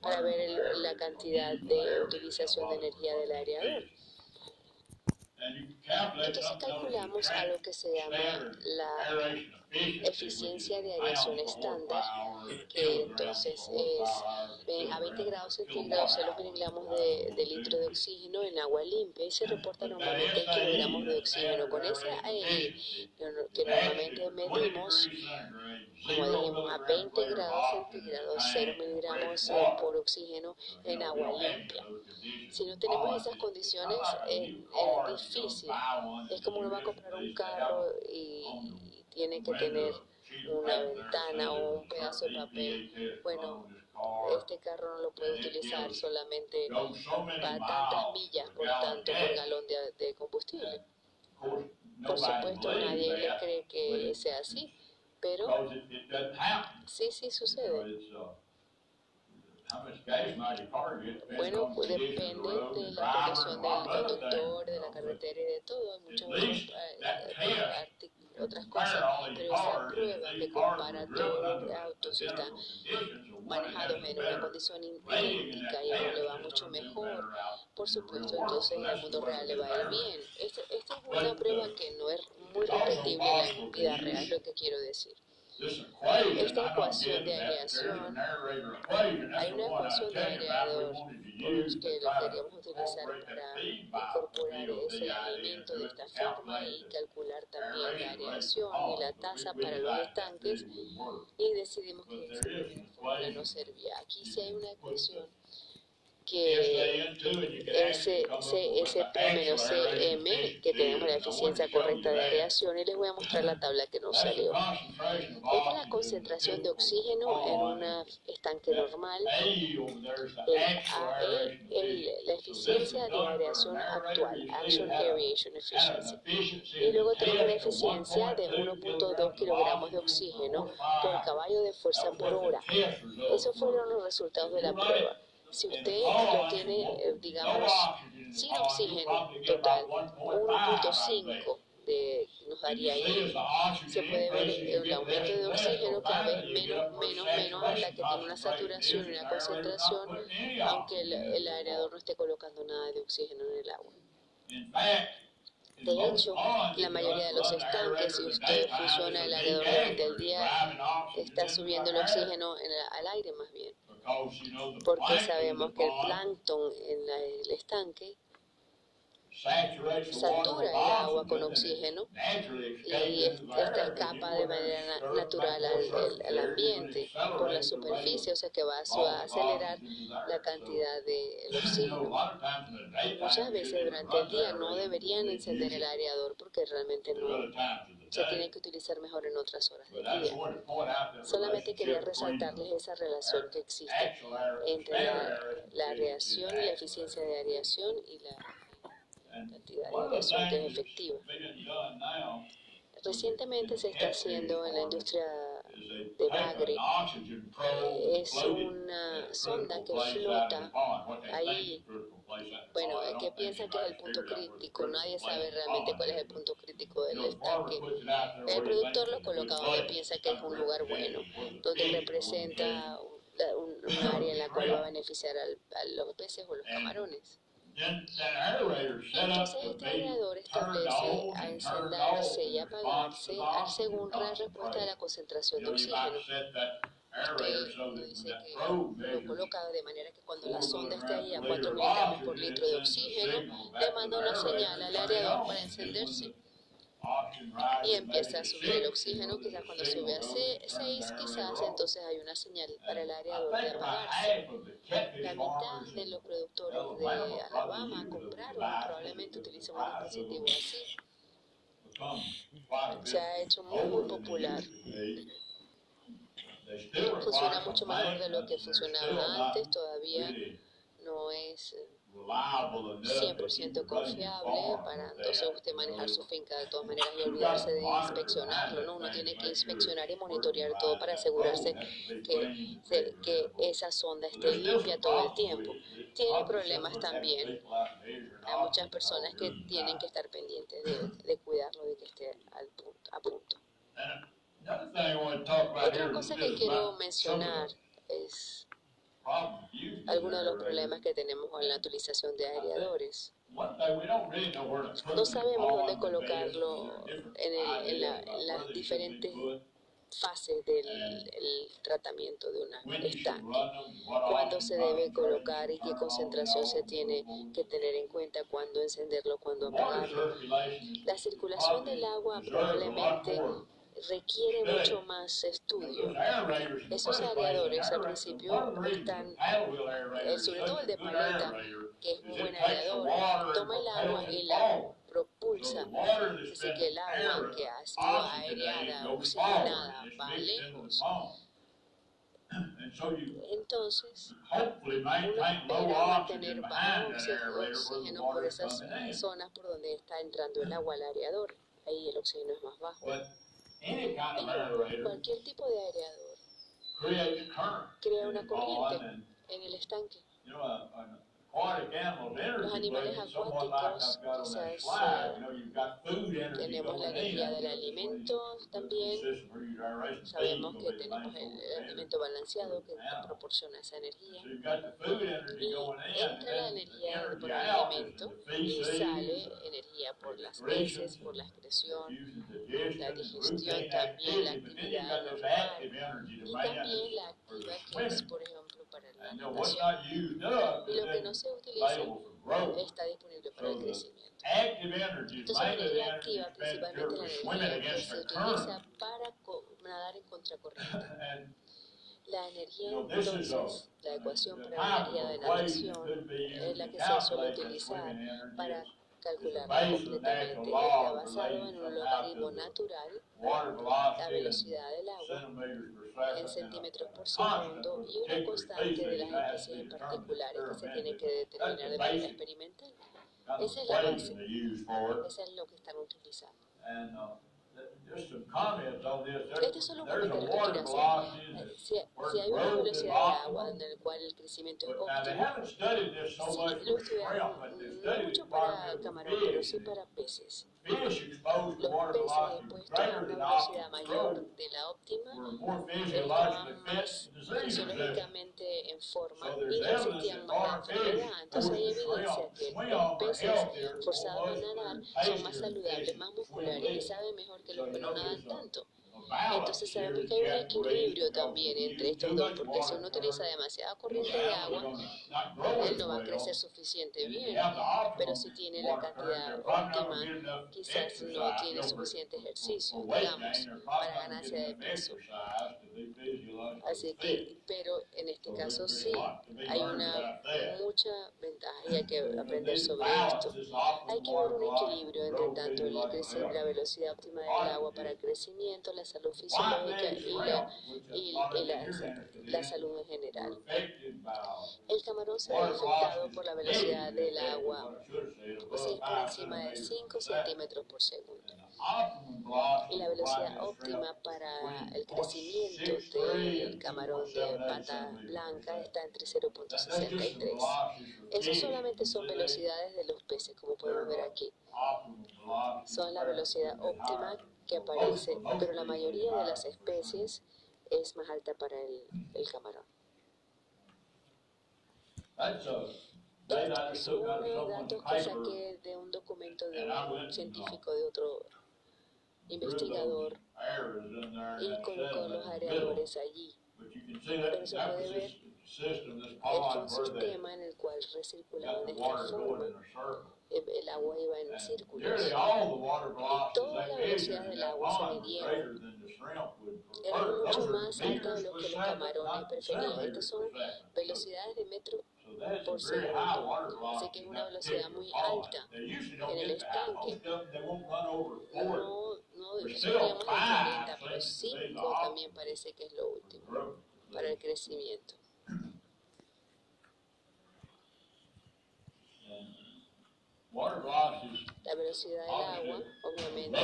para ver el- la cantidad de utilización de energía del areador. test. And you calculate Entonces calculamos a lo que se llama la eficiencia de aireación estándar, que entonces es eh, a 20 kilograms grados centígrados son los kilowatt miligramos hour. de, de litro de oxígeno en agua limpia y se reporta normalmente en kilogramos de oxígeno. Con ese no- que normalmente medimos, como dijimos, a 20 grados centígrados, 0 miligramos eh, por oxígeno en agua limpia. Si no tenemos esas condiciones, es, es difícil. Es como uno va a comprar un carro y, tiene que tener una ventana o un pedazo de papel. Bueno, este carro no lo puede utilizar solamente para tantas millas por tanto por galón de combustible. Por supuesto, nadie le cree que sea así, pero sí, sí sucede. Bueno, pues depende de la condición del conductor, de la carretera y de todo. Hay muchas otras, eh, otras cosas, pero esa prueba que compara todos los autos y están manejados en una condición idéntica y a uno le va mucho mejor, por supuesto, entonces al mundo real le va a ir bien. Esta, esta es una prueba que no es muy repetible en la vida real, lo que quiero decir. Esta ecuación de aireación, Hay una ecuación de aireador que lo queríamos utilizar para incorporar ese alimento de esta forma y calcular también la aireación y la tasa para los estanques y decidimos que esa fórmula no servía. Aquí sí hay una ecuación que que ese, CSP menos CM, que tenemos la eficiencia correcta de aireación, y les voy a mostrar la tabla que nos salió. Esta es la concentración de oxígeno en un estanque normal. El AE, el, la eficiencia de aireación actual, Aeration Efficiency. Y luego tenemos la eficiencia de 1.2 kilogramos de oxígeno por caballo de fuerza por hora. Esos fueron los resultados de la prueba. Si usted lo tiene, eh, digamos, sin oxígeno total, 1.5 de, nos daría ahí, se puede ver el aumento de oxígeno cada vez menos, menos, menos hasta que tiene una saturación una concentración, aunque el, el no esté colocando nada de oxígeno en el agua. De hecho, la mayoría de los estanques, si usted funciona el aireador durante el día, está subiendo el oxígeno en el, al aire más bien. Porque sabemos que el plancton en la, el estanque satura el agua con oxígeno. y esta escapa de manera natural al, al, ambiente por la superficie, o sea que va a acelerar la cantidad de oxígeno. Muchas veces durante el día no deberían encender el aireador porque realmente no se tiene que utilizar mejor en otras horas del día. Solamente quería resaltarles esa relación que existe entre la, la y la eficiencia de aireación y la cantidad de inversión es efectiva. Recientemente se está haciendo en la industria de bagre. Es una sonda que flota ahí. Bueno, que piensa que es el punto crítico. Nadie sabe realmente cuál es el punto crítico del estanque. El productor lo coloca donde piensa que es un lugar bueno, donde representa un, un área en la cual va a beneficiar al, a los peces o los camarones. Entonces este aireador establece a encenderse y apagarse según la respuesta de la concentración de oxígeno. Usted dice que lo coloca de manera que cuando la sonda esté ahí a 4 miligramos por litro de oxígeno, le manda una señal al aireador para encenderse y empieza a subir el oxígeno, quizás cuando sube a 6, quizás entonces hay una señal para el aireador de apagarse. La mitad de los productores de Alabama compraron, probablemente utilizan un dispositivo así. Se ha hecho muy, muy popular. Funciona mucho mejor de lo que funcionaba antes, todavía no es 100% confiable para entonces usted manejar su finca de todas maneras y olvidarse de inspeccionarlo, ¿no? Uno tiene que inspeccionar y monitorear todo para asegurarse que, que esa sonda esté limpia todo el tiempo. Tiene problemas también. Hay muchas personas que tienen que estar pendientes de, de cuidarlo, de que esté al punto, a punto. Otra cosa que quiero mencionar es algunos de los problemas que tenemos con la utilización de aireadores. No sabemos dónde colocarlo en, el, en, la, en las diferentes fases del el tratamiento de un estanque. Cuándo se debe colocar y qué concentración se tiene que tener en cuenta, cuándo encenderlo, cuándo apagarlo. La circulación del agua probablemente requiere mucho más estudio. Esos aireadores al principio están, eh, sobre todo el de paleta, que es un buen aireador, toma el agua y la propulsa. Dice que el agua que ha sido aireada, oxigenada, va lejos. [CLEARS THROAT] Entonces, uno mantener bajo oxígeno por esas zonas por donde está entrando el agua al aireador. Ahí el oxígeno es más bajo. Cualquier tipo de aireador crea una corriente en el estanque. Los animales acuáticos, quizás tenemos la energía del alimento también. Sabemos que tenemos el, alimento balanceado que proporciona esa energía. Y entra la energía por el alimento y sale energía por las heces, por la excreción, la digestión, también la actividad normal y también la activa que es, por ejemplo, para la. Y lo que no se utiliza está disponible para el crecimiento. Entonces, la energía activa, principalmente la energía que se utiliza para nadar en contracorriente. [LAUGHS] La energía, entonces, la ecuación para la energía de natación es la que se suele utilizar para on completamente. Está basado en un logaritmo natural, la velocidad del agua en centímetros por segundo for y una constante de las especies particulares que se tiene que determinar de manera experimental. Esa es la base. Eso es lo que están utilizando. Son los There's a comentarios que quiero hacer. that Si, hay una velocidad de agua en la cual el crecimiento es óptimo, sí, lo estudiaron no mucho para with pero sí para peces. Los peces a greater una velocidad mayor de la óptima. Estaban fisiológicamente en forma. Y that más la enfermedad. Entonces hay evidencia que los peces forzados a nadar son más saludables, más musculares y saben mejor que los que no nadan tanto. Entonces sabemos que hay un equilibrio también entre estos dos, porque si uno utiliza demasiada corriente de agua, él no va a crecer suficiente bien. Pero si tiene la cantidad óptima, quizás no tiene suficiente ejercicio, digamos, para ganancia de peso. Así que, pero en este So caso sí, hay una mucha ventaja y hay que aprender sobre esto. Hay que ver un equilibrio entre tanto el physiological crece- la velocidad óptima del agua para el crecimiento, la salud fisiológica y la, y, la, la salud en general. El camarón se ve afectado por la velocidad del agua, pues es por encima de centimeters 5 per second. centímetros por segundo. Y la velocidad óptima para el crecimiento 0.63 del and camarón de 2.78 pata blanca está entre second. That- That's just some 0.63. velocities for Esas fish. solamente son velocidades de los peces, como podemos ver aquí. Son la velocidad óptima que aparece, pero la mayoría de las especies es más alta para el, el camarón. Just Son datos que saqué de un documento de un científico, de otro investigador, y colocó los areadores allí. Pero se puede ver they sistema en el cual recirculaba de esta forma, el, el agua iba en círculos. las measured velocidades in del agua se Eran prefer. mucho más are altas de lo que los camarones preferían. Estas son velocidades de metro por segundo. Así que es una velocidad muy alta. En el estanque. No, no, de five 40, pero seems to be the 5 optimum. también parece que es lo último para el crecimiento. [CLEARS THROAT] La velocidad del agua, obviamente,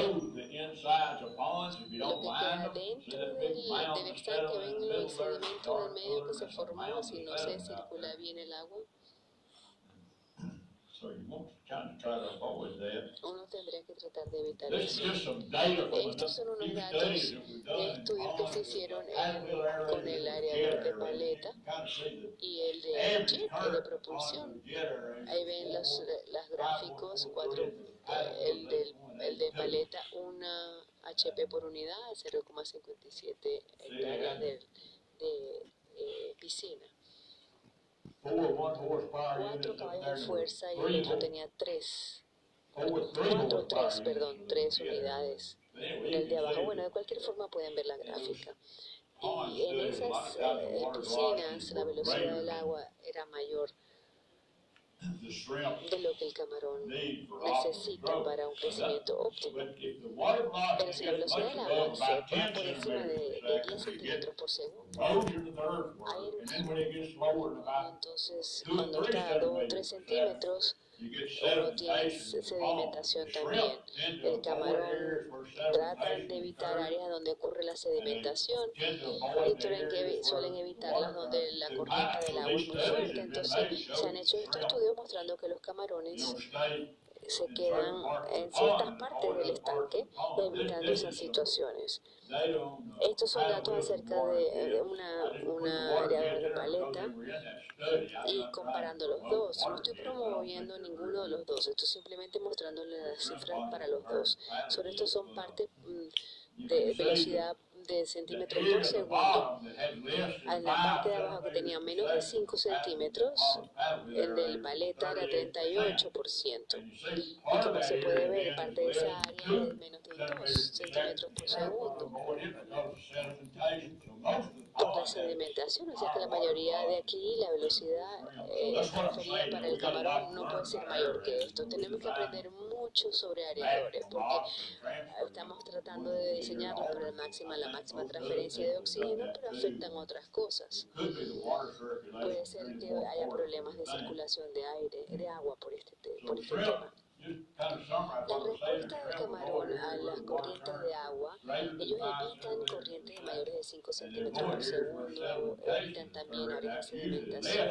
lo que queda dentro del, del estanque, ven el sedimento en el medio que se formó si no se circula bien el agua. Uno tendría que tratar de evitar eso. Estos son unos datos de estudios que se hicieron en- con el and areador jet de aerator. paleta y el de jet, el de propulsión. Ahí ven los, las gráficos, cuatro, eh, el, del, el de paleta, una HP por unidad, 0,57 hectáreas de, de eh, piscina. Four one horsepower Cuatro units up caballos there. de fuerza y el otro tenía tres, Four, three cuatro, horsepower tres, units perdón, on the tres jet aerator. unidades. But anyway, En el de abajo, bueno, de cualquier forma pueden ver la gráfica. Y en esas eh, piscinas la velocidad del agua era mayor de lo que el camarón necesita para un crecimiento óptimo. Pero si la velocidad del agua se 10 por encima de, de per 10 second, you get centímetros por segundo. Hay about, entonces cuando está a 2 o 3 centimeters per centímetros, uno tiene sedimentación también. El camarón tratan de evitar áreas donde ocurre la sedimentación y suelen, suelen evitarlas donde la corriente del agua es muy fuerte. Entonces se han hecho estos estudios mostrando que los camarones se quedan en ciertas partes del estanque, evitando this esas situaciones. Estos son datos acerca de, de una, una the water areador de jet there because paleta y comparando los dos. No estoy promoviendo ninguno de los dos, estoy simplemente mostrándole las cifras para los dos. Sobre esto son partes mm, de velocidad de centímetros por segundo. En la parte de abajo que tenía menos de per 5 second, centímetros, el del paleta era 38%. And you see Y como se puede ver, parte de esa área es menos de two 2 centímetros por segundo. La sedimentación, o sea que la mayoría de aquí la velocidad eh, transferida para el camarón no puede ser mayor que esto. Tenemos que aprender mucho sobre areadores porque estamos tratando de diseñarlos para la máxima, la máxima transferencia de oxígeno, pero afectan otras cosas. Puede ser que haya problemas de circulación de aire, de agua por este, por este tema. La respuesta del camarón a las corrientes de agua, ellos evitan corrientes mayores de 5 centímetros por segundo, evitan también áreas de sedimentación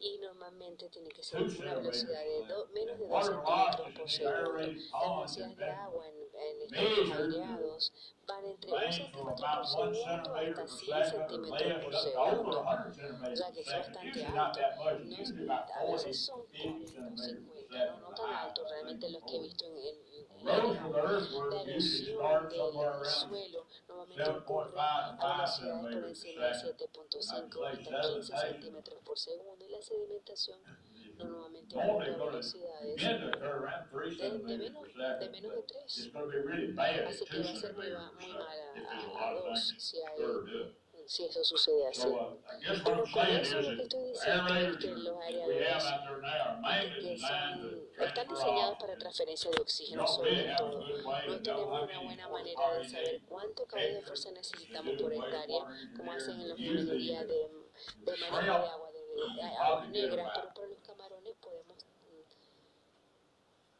y normalmente tiene que ser una velocidad de menos de 2 centímetros por segundo. Las velocidades de agua en, en estados aireados van entre 1 centímetro por segundo hasta 100 centímetros por segundo, sea que es bastante alto. No, a veces son 40 o 50 no, no tan alto realmente los que he visto en, en la erosión del suelo normalmente ocurre a velocidades por encima de 7.5 hasta 15 centímetros por segundo y la sedimentación normalmente ocurre a velocidades de, menos, de menos de 3 así que va a ser muy, muy mala a 2 si hay si eso sucede así. Pero con eso lo que estoy diciendo es que los aereadores que son, están diseñados para transferencia de oxígeno sobre todo. No tenemos una buena manera de saber cuánto caballo de fuerza necesitamos por hectárea, como hacen en la minería de, de manejo de agua, de, de agua negra, pero para los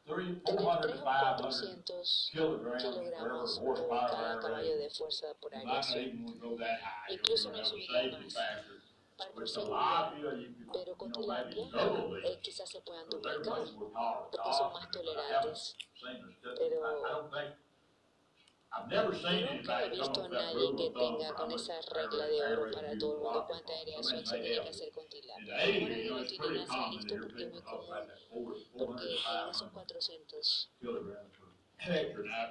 300 kilogramos por cada caballo de fuerza por año. Incluso no subirá más. Pero con tilapia eh, quizás se puedan duplicar porque son más tolerantes. Pero Nunca he visto a nadie que tenga con esa regla de oro para todo el mundo cuánta aireación se tiene que hacer con tilapia. Ahora no lo tienen así listo porque es muy común, porque tienen esos 400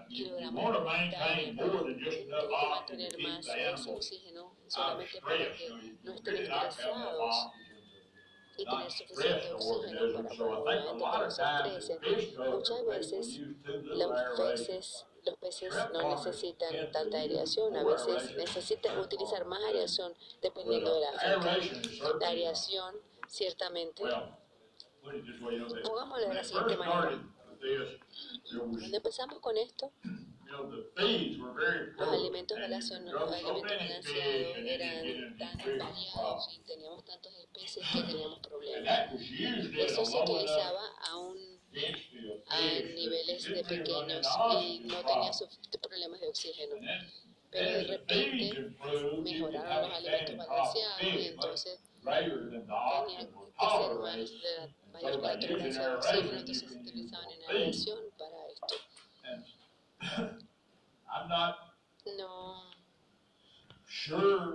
kilogramos que mantener más ese oxígeno solamente para que no estén estresados y tener suficiente oxígeno para poder no estresen. Muchas veces los peces los peces no necesitan tanta aireación, a veces necesitan utilizar más aireación dependiendo de la finca. La aireación, ciertamente, pongámoslo de la siguiente manera. Cuando empezamos con esto, los alimentos balanceados eran tan variados y teníamos tantas especies que teníamos problemas. Eso se utilizaba a un a niveles de pequeños y no tenía problemas de oxígeno. Pero de repente mejoraron los alimentos balanceados y entonces tenían que ser más de mayor tolerancia de oxígeno, entonces se utilizaban en aviación para esto. No,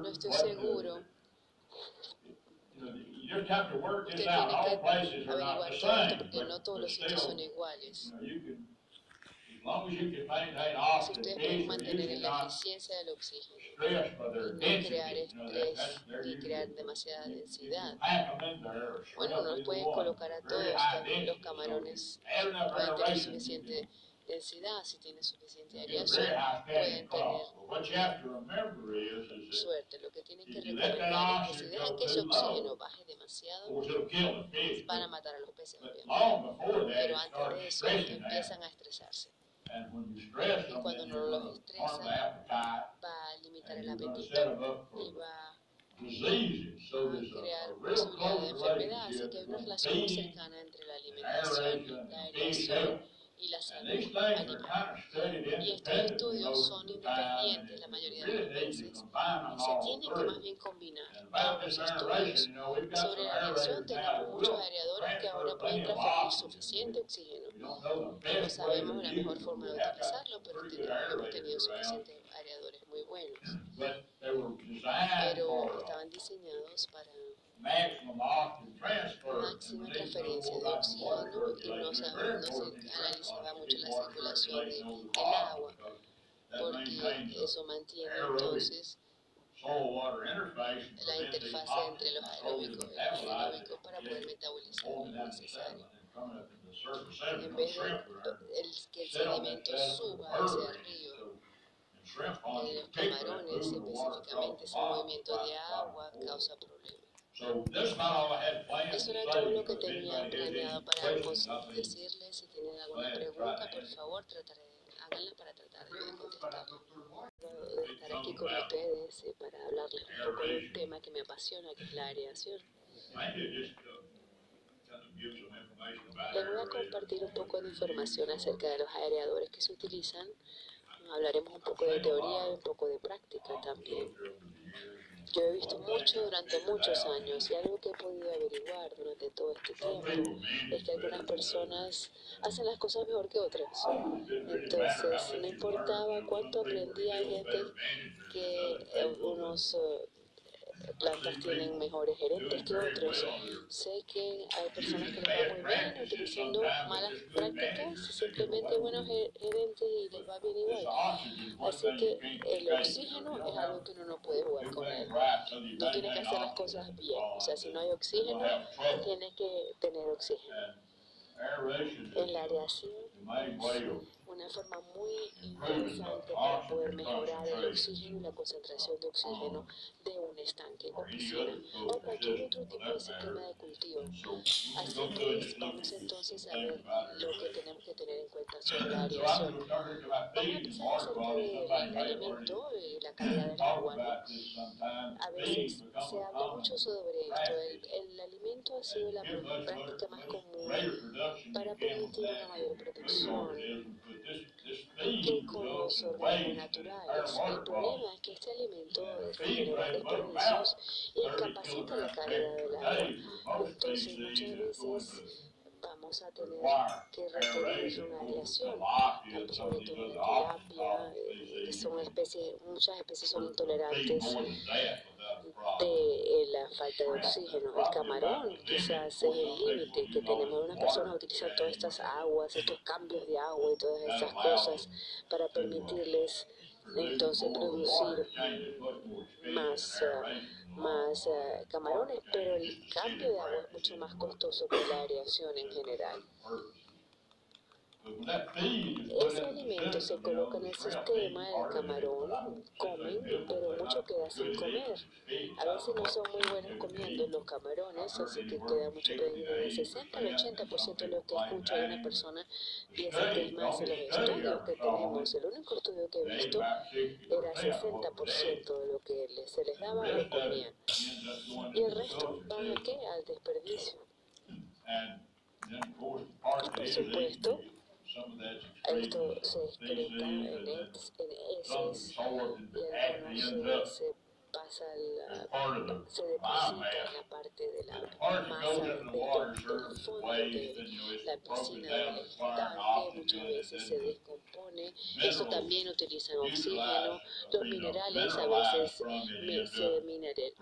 no estoy seguro Usted tiene que averiguar porque no todos los sitios son iguales. Si ustedes pueden mantener la eficiencia del oxígeno y no crear estrés ni crear demasiada densidad, bueno, nos pueden colocar a todos los camarones pueden tener suficiente densidad, si tiene suficiente aireación, pueden tener suerte. Lo que tienen que recordar es que si dejan que ese oxígeno baje demasiado, van a matar a los peces, obviamente. Pero antes de eso empiezan a estresarse. Y cuando no los estresa, va a limitar el apetito y va a crear posibilidad de enfermedad. Así que hay una relación muy cercana entre la alimentación, la aireación y la salud animal. Y estos estudios son independientes la mayoría de las veces. Se tienen que más bien combinar los estudios. Sobre la aviación tenemos muchos aereadores que ahora pueden transferir suficiente oxígeno. No sabemos la mejor forma de utilizarlo, pero hemos tenido suficientes aereadores muy buenos. Pero estaban diseñados para máxima transferencia de oxígeno y no, se, analizaba mucho la circulación de, del agua, porque eso mantiene entonces la interfase entre los aeróbicos y los anaeróbicos para poder metabolizar lo necesario. En vez de el, que el sedimento suba hacia on En in los camarones específicamente, ese movimiento de agua causa problemas. Eso era todo lo que tenía planeado para I mean, decirles. Si tienen alguna pregunta, por favor, trataré, háganla para tratar de contestar. de estar aquí con ustedes eh, para hablarles un poco de un tema que me apasiona, que es la aireación. uh, Les voy a compartir un poco de información acerca de los aireadores que se utilizan. Hablaremos un poco de teoría y un poco de práctica también. Yo he visto mucho durante muchos años y algo que he podido averiguar durante todo este tiempo es que algunas personas hacen las cosas mejor que otras. Entonces, no importaba cuánto aprendía, hay gente que eh, unos eh, plantas tienen mejores gerentes que otros. Sé que hay personas que les va muy bien utilizando malas prácticas, simplemente buenos ge- gerentes y les va bien igual. Así que el oxígeno es algo que uno no puede jugar con él. No tiene que hacer las cosas bien. O sea, si no hay oxígeno, tiene que tener oxígeno. En la aireación una forma muy interesante para poder mejorar el oxígeno y la concentración de oxígeno de un estanque o piscina o cualquier otro tipo de sistema de cultivo. Así pues, vamos entonces a ver lo que tenemos que tener en cuenta sobre la aireación. Vamos a empezar del alimento y la calidad del agua. A veces se habla mucho sobre esto. El, el alimento ha sido la práctica más común para permitir una mayor producción que con los organismos naturales. El problema es que este alimento genera desperdicios y incapacita la calidad del agua. Entonces muchas veces vamos a tener que requerir una la tilapia, eh, que son especies, muchas especies son intolerantes de eh, la falta de oxígeno. El camarón quizás es el límite que tenemos. Una persona utiliza todas estas aguas, estos cambios de agua y todas esas cosas para permitirles entonces producir más, eh, más eh, camarones, pero el cambio de agua es mucho más costoso que la aireación en general. Ese alimento se coloca en el sistema, el camarón, comen, pero mucho queda sin comer. A veces no son muy buenos comiendo los camarones, así que queda mucho pedido. Del 60 al 80% de lo que escucho de una persona piensa que es más los estudios que tenemos. El único estudio que he visto era 60% de lo que se les daba lo comían. Y el resto van a qué? Al desperdicio. Por supuesto, Esto se excreta en, ex, en heces y algunos se, se pasa la, se deposita en la parte de la masa del, del fondo de la piscina estanque, muchas veces se descompone. Eso también utilizan oxígeno. Los minerales a veces se, mineral,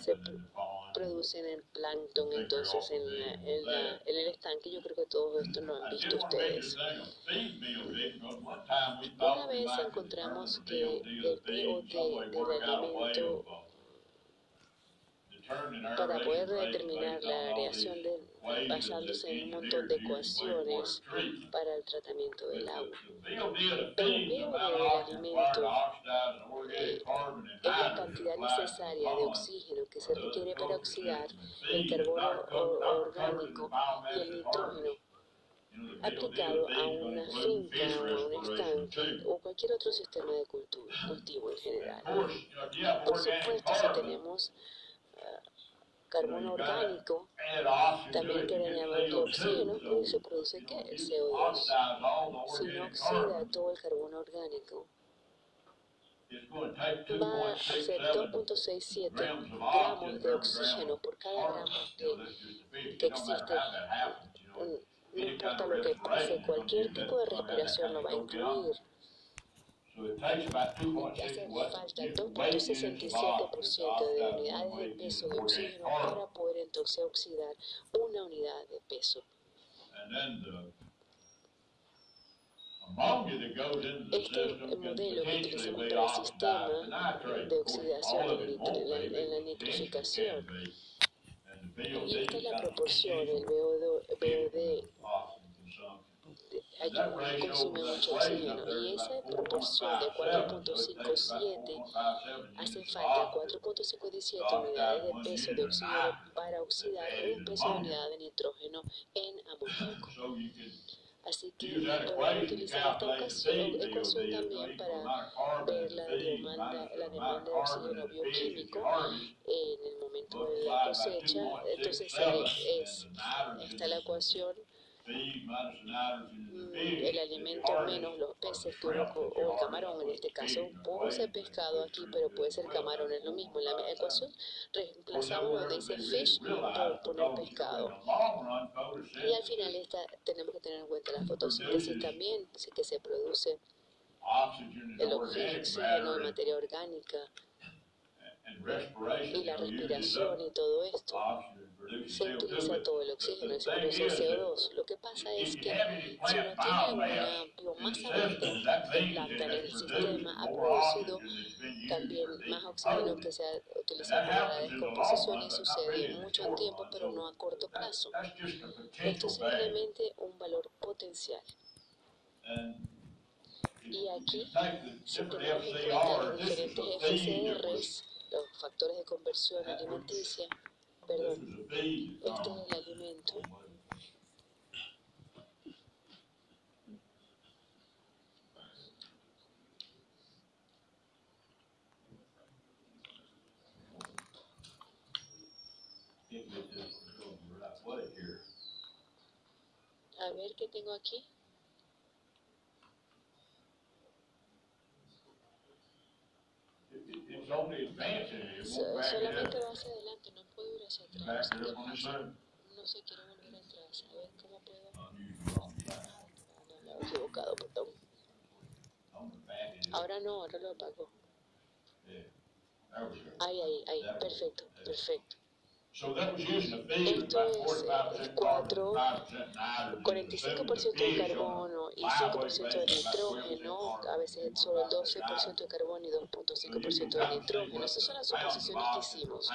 se pr- producen en plancton, entonces en, la- en, la- en el estanque. Yo creo que todo esto lo han visto ustedes. Una vez encontramos que el pH del alimento para poder determinar la aireación de, basándose en un montón de ecuaciones para el tratamiento del agua. El pH del alimento es la cantidad necesaria de oxígeno que se requiere para oxidar el carbono orgánico y el nitrógeno aplicado a una finca o a un estanque o cualquier otro sistema de cultivo, en general. Por supuesto, si tenemos ah, carbono orgánico, también queda llamarle oxígeno, pues se produce ¿qué? El CO2. Si no oxida todo el carbono orgánico, va a ser 2.67 gramos de oxígeno por cada gramo de, que existe. No importa lo que pase, cualquier tipo de respiración lo va a incluir. Hace falta el 2.67% de unidades de peso de oxígeno para poder entonces oxidar una unidad de peso. Este modelo que utilizamos para el sistema de oxidación en la nitrificación, es la proporción, el VO2, VOD allí consume mucho oxígeno y esa proporción de 4.57 hace falta 4.57 unidades de peso de oxígeno para oxidar un peso de unidad de nitrógeno en amoníaco. Así que utilizar esta ocasión, también para ver la demanda, la demanda de oxígeno bioquímico en el momento de la cosecha. Entonces es, está la ecuación el alimento menos los peces o el camarón, en este caso puede ser pescado aquí, pero puede ser camarón, es lo mismo. En la ecuación reemplazamos donde dice fish por poner pescado. Y al final esta, tenemos que tener en cuenta la fotosíntesis también, que se produce el oxígeno de materia orgánica y la respiración y todo esto se utiliza todo el oxígeno y se produce CO2. Lo que pasa es que si uno tiene una biomasa verde, planta en el sistema ha producido también más oxígeno que se ha utilizado para la descomposición y sucede mucho en tiempo, pero no a corto plazo. Esto es simplemente un valor potencial. Y aquí, si tenemos en cuenta los diferentes FCRs, los factores de conversión alimenticia, perdón, este es el alimento. A ver qué tengo aquí. solamente va hacia adelante, no sé, quiero volver atrás. A ver cómo puedo. No, me he equivocado, perdón. Ahora no, ahora lo apago. Ahí, ahí, ahí, perfecto, perfecto. Esto es 4, 45% de carbono y 5% de nitrógeno, a veces solo el 12% de carbono y 2.5% de nitrógeno. Esas son las suposiciones que hicimos.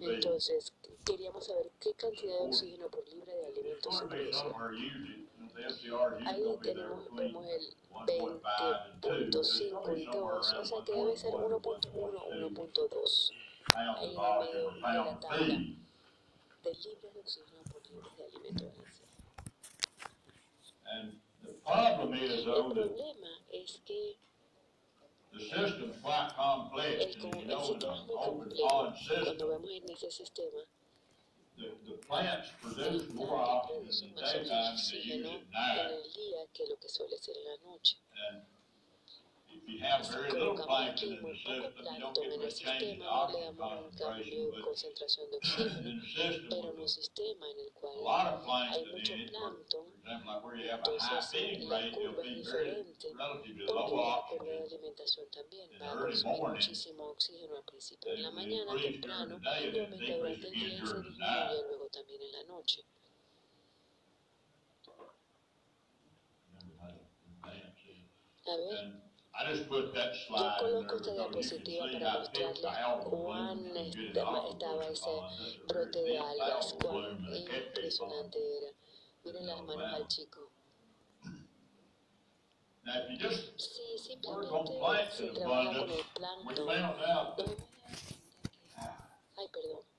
Entonces, queríamos saber qué cantidad de oxígeno por libra de alimentos se produce. Ahí tenemos, vemos el 20.5 y 2, o sea que debe ser 1.1, 1.2 ahí en el problema es que el, sistema es muy complejo. Cuando vemos en ese sistema, las plantas producen más oxígeno en el día que lo que suele ser en la noche colocamos muy poco plancton en el sistema, no le damos un cambio de concentración de oxígeno, pero en un sistema en el cual hay mucho plancton, entonces la curva es diferente, curva de alimentación también va a consumir muchísimo oxígeno al principio. en la mañana, temprano, y aumenta durante el día y se disminuye luego también en la noche. A ver. Yo coloco esta diapositiva para mostrarles cuán estaba ese brote de algas, cuán impresionante era. Miren las manos al chico. [CLEARS THROAT] Si simplemente se trabaja con el plancton, Ay, perdón.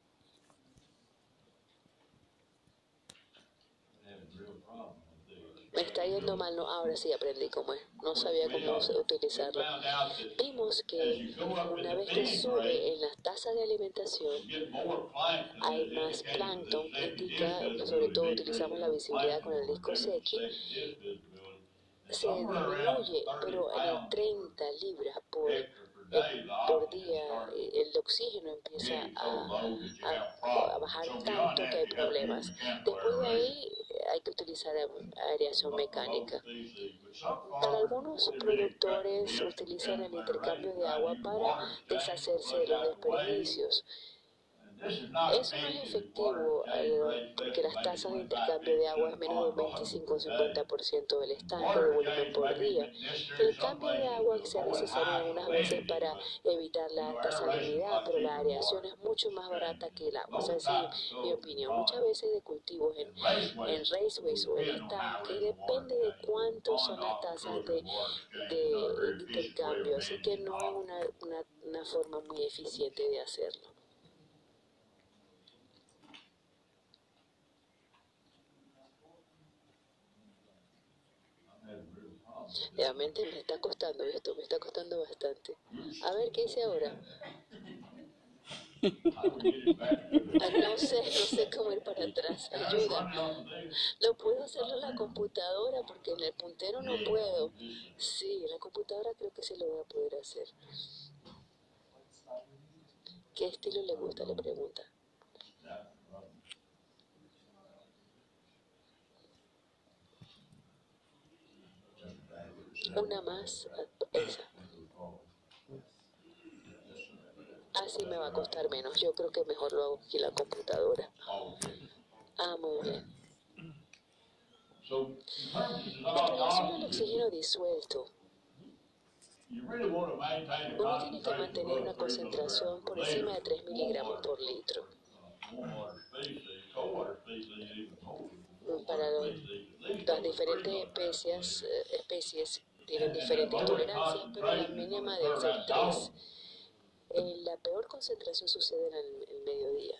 Me está yendo mal, no, ahora sí aprendí cómo es, no sabía cómo utilizarlo. Vimos que una vez que sube en las tasas de alimentación, hay más plancton, indica, sobre todo utilizamos la visibilidad con el disco Seki, se disminuye, pero en 30 libras por por día el oxígeno empieza a, a, bajar tanto que hay problemas. Después de ahí hay que utilizar aireación mecánica. Para algunos productores utilizan el intercambio de agua para deshacerse de los desperdicios. Eso no es efectivo eh, porque las tasas de intercambio de agua es menos de un 25 o 50% del estándar de volumen por día. El cambio de agua se hace necesario algunas veces para evitar la salinidad, pero la aireación es mucho más barata que el agua. O sea, sí, mi opinión, muchas veces de cultivos en, en raceways o en estanques, depende de cuánto son las tasas de, de intercambio, así que no es una, una, una forma muy eficiente de hacerlo. Realmente me está costando esto, me está costando bastante. A ver, ¿qué hice ahora? Ah, no sé, no sé cómo ir para atrás. Ayuda. No puedo hacerlo en la computadora porque en el puntero no puedo. Sí, en la computadora creo que sí lo voy a poder hacer. ¿Qué estilo le gusta? Le pregunta. Una más, esa. Así me va a costar menos. Yo creo que mejor lo hago aquí en la computadora. Ah, muy bien. En relación oxígeno disuelto, uno tiene que mantener una concentración por encima de 3 miligramos por litro. Para las diferentes especies, eh, especies tienen diferentes tolerancias, pero la mínima debe ser 3. la peor concentración sucede en el, mediodía.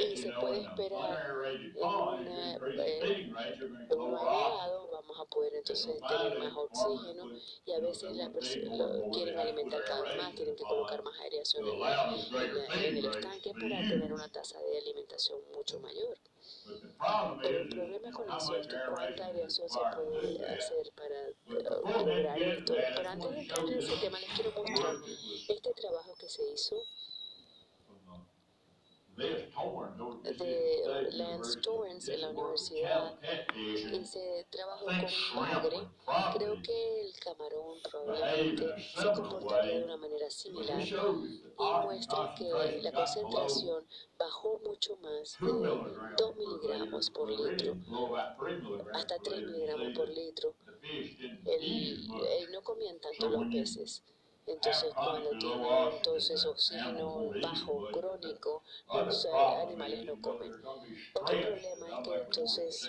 Y se puede esperar en una, En un aireado vamos a poder entonces tener más oxígeno y a veces las personas quieren alimentar cada vez más, tienen que colocar más aireación en, en la- en el estanque para tener una tasa de alimentación mucho mayor. Pero el problema con eso es que cuánta aireación se puede hacer para eh, lograr esto. Pero antes de entrar en ese tema, les quiero mostrar este trabajo que se hizo de Lance Torrance en la universidad. Ese trabajo con bagre. Creo que el camarón probablemente se comportaría de una manera similar y muestra que la concentración bajó mucho más. de 2 miligramos por litro, hasta 3 miligramos por litro. El, el- no comían tanto los peces. Entonces, cuando tienen entonces oxígeno bajo, crónico, los eh, animales no comen. Otro problema es que entonces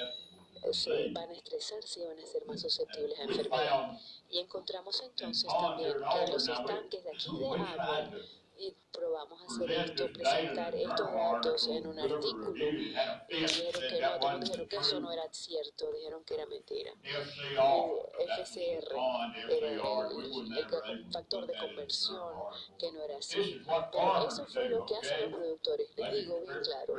eh, se van a estresarse y van a ser más susceptibles a enfermedad. Y encontramos entonces también que los estanques de aquí de agua, y probamos hacer esto, presentar estos datos en un artículo, y dijeron que no, dijeron que eso no era cierto, dijeron que era mentira. FCR era el, el factor de conversión, que no era así. Eso fue lo que hacen los productores, les digo bien claro.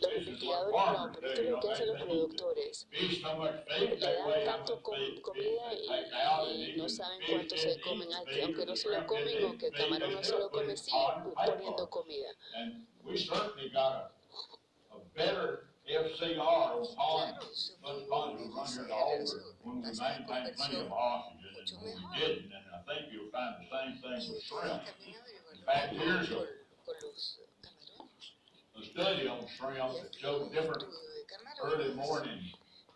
Los investigadores no, pero esto es lo que hacen los productores. Le dan tanto com- comida y, y no saben cuánto se comen, aunque no se lo comen o que el camarón no se lo come, siguen poniendo comida. And we FCR run when maintain plenty of and when we didn't, and I think you'll find the same thing Y with pueden shrimp. también averiguarlo Back years A study on shrimp showed different early morning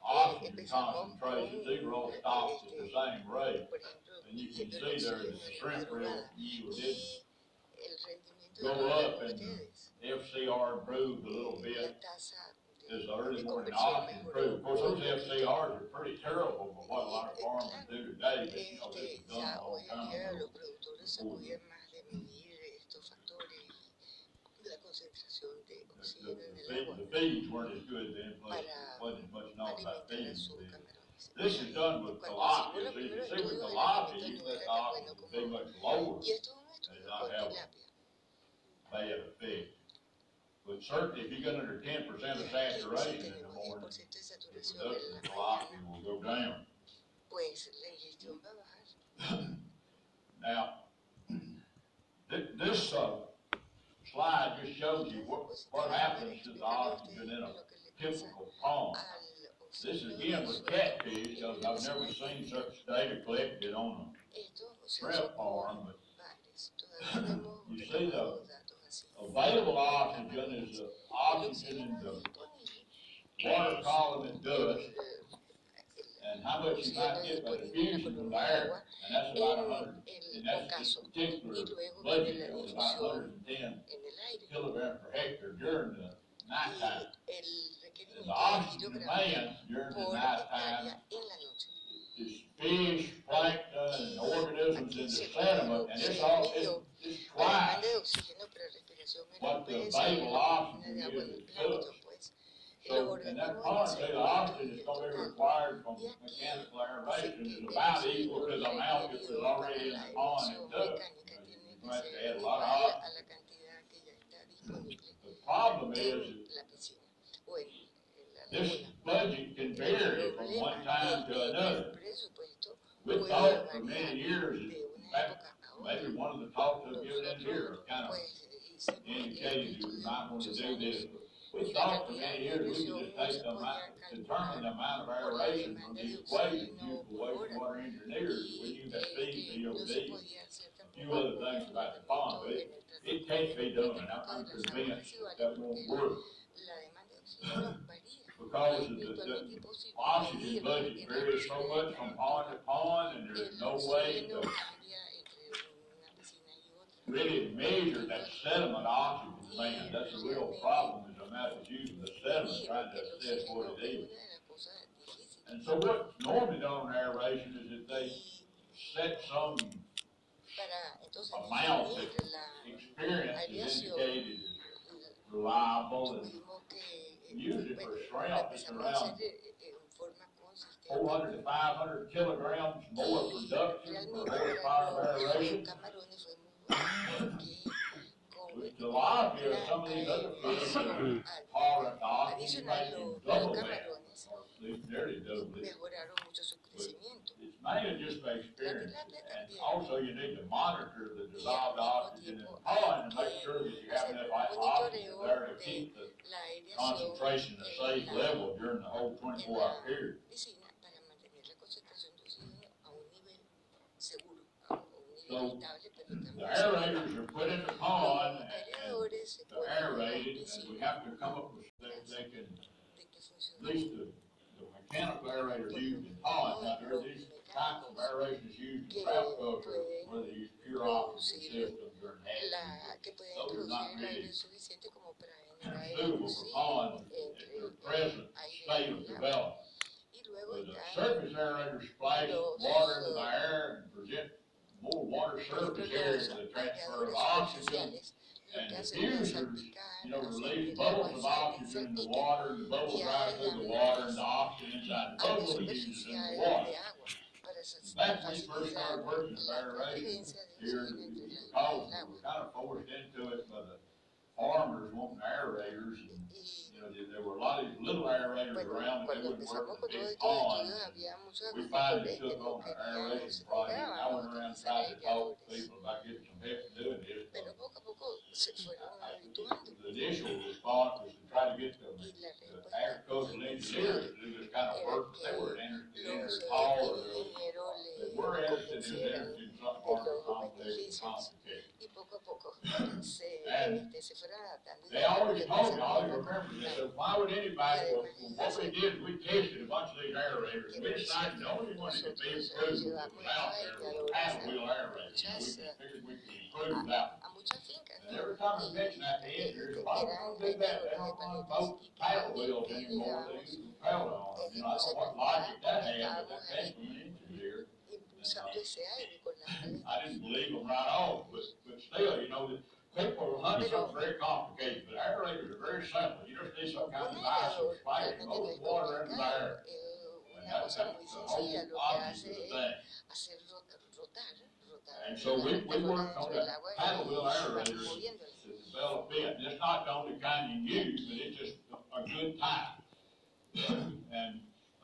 oxygen concentrations, these were all stopped at the same rate. And you can see there that the shrimp yield didn't go up and the FCR improved a little bit as the early morning oxygen improved. Of course, those FCRs are pretty terrible for what a lot of farmers do today, but you know, this is done a long time ago. The, the, oxígeno en the el feed- agua the feeds weren't as good then, plus para there wasn't much known about alimentar a feeds sus then. camarones. This is done with Cuando tilapia, hicimos los so you primeros can see with estudios, el tilapia, rendimiento you no let era the tan bueno oxygen be como... much lower. Y esto es un estudio not con have tilapia. bad effect. But certainly, if you get under ten percent of Y aquí si saturation in the tenemos morning, 10% de the saturación production en of la tilapia mañana, will go down. pues la ingestión va a bajar. Now, thi- this, uh, slide just shows you what, what happens to the oxygen in a typical pond. This again with catfish, because I've never seen such data collected on a shrimp farm, but You see the. Available oxygen is the oxygen in the water column el, dust, en el ocaso y luego viene la difusión en el aire. y el requerimiento the de kilogramos por hectárea en la noche. is fish, plankton, and organisms in the se sediment, and it's all, it's, it's twice what the oxygen agua is del in plancton, fish. pues. Y So, los and that organismos pond, se say, the oxygen is gonna be total. required from Y aquí mechanical dice aeration que is el about equal to the oxígeno amount that was requerido para already in la the pond emisión and dust. mecánica tiene You que have to ser add a lot of igual oxygen. a la cantidad que ya está disponible The problem is, en la piscina o en, en la this laguna. budget can El vary from one problema time es to que el another. presupuesto We puede thought for variar many years, de una back, época a otra. maybe one of the talks I've given in here kind of Pues hicimos indicated you estudios might want to muchos do años this. We thought for many years, we could just take the amount, determine the amount of aeration from these equations used for wastewater engineers, we use that y C, que no se COD, few other things about the pond, but it, it can't be done, and I'm, convinced that won't work. la demanda de oxígeno varía. Because of the, the oxygen budget varies so much from pond to pond, and there's no way to really measure that sediment oxygen demand. That's a real problem, is the amount that's used in the sediment, Medir trying to el assess oxígeno what it es is. una de las cosas difíciles. And so what's normally done on aeration is that they Y set some para entonces amount definir that la experience is indicated as reliable and tuvimos que Usually bueno, for shrimp, it's empezamos a around hacer eh, eh, en forma consistente. four hundred to five hundred kilograms more production per Realmente horsepower para of los aeration. Camarones fue muy bueno porque con With tilapia, some of these other fish that are tolerant to oxygen, you might adicional can los, double los that, camarones or at least nearly double it. mejoraron mucho su crecimiento. It's mainly just by experience, and also you need to monitor the dissolved oxygen in the pond to make sure that you have enough oxygen there to keep the La aireación concentration at a safe en la level during the whole twenty-four hour period. piscina para mantener la concentración de oxígeno a un nivel seguro, a un So, nivel estable, pero The también aerators are put in the pond and they're aerated, and we have to come up with, they, they can, at least the, the mechanical aerators used in ponds, now there these types of aerators used in trout culture where they use pure oxygen systems que puede Those are not really suitable for ponds entre their present state of development. But the surface aerators splash water into the air and present more water por surface ejemplo, area los to the transfer of radiadores oxygen. superficiales lo and que hacen es diffusers, salpicar, You know, hacer release que el agua bubbles of salga, oxygen in the salpique water, and the bubbles rise through the water, and the oxygen inside the área bubble is used in superficial the water. de agua para sa- Back when we first facilitar started working with la aeration transferencia de here, oxígeno entre la- because el we were agua. kind of forced into it by the farmers wanting aerators, and, Y you know, there, there were a lot of little aerators around, and they wouldn't work big ponds. estudios había muchos We finally took on the aeration project, negaban went around utilizar trying to talk to people about getting some help doing this. Pero poco a poco se fueron habituando The initial response was to try to get the y la the respuesta agricultural engineers to do this kind of work, they were interested in it eh, all, or they ingenieros le were interested in interested in something far more complex and complicated. Poco a poco se, And este, se fueron adaptando. They always told me, I pasa always es que remember, they said, why would anybody, well, what we did, we tested a bunch of these aerators, we decided the only one that could be improved was out there was paddle wheel aerators. We figured we could improve muchas fincas And every time I mention that to engineers, why don't they do that? They don't run both paddle wheels anymore, they use propellers on. You know, I don't know what logic that had, but that came from an engineer. Impulsando ese aire con la maleta. I didn't believe them right off, but, but still, you know, the people are hunting something very complicated, but aerators are very simple. You just need some kind Un of device aerador that spikes realmente no moves es water into the air. complicado, eh, And una that's, cosa that's muy the whole sencilla, lo que object hace of the es thing. hacer rotar, rotar, rotar. And so we, we worked on el that agua paddle wheel y aerators moviéndola. to develop it. And it's not the only kind you use, but it's just a good type. [COUGHS]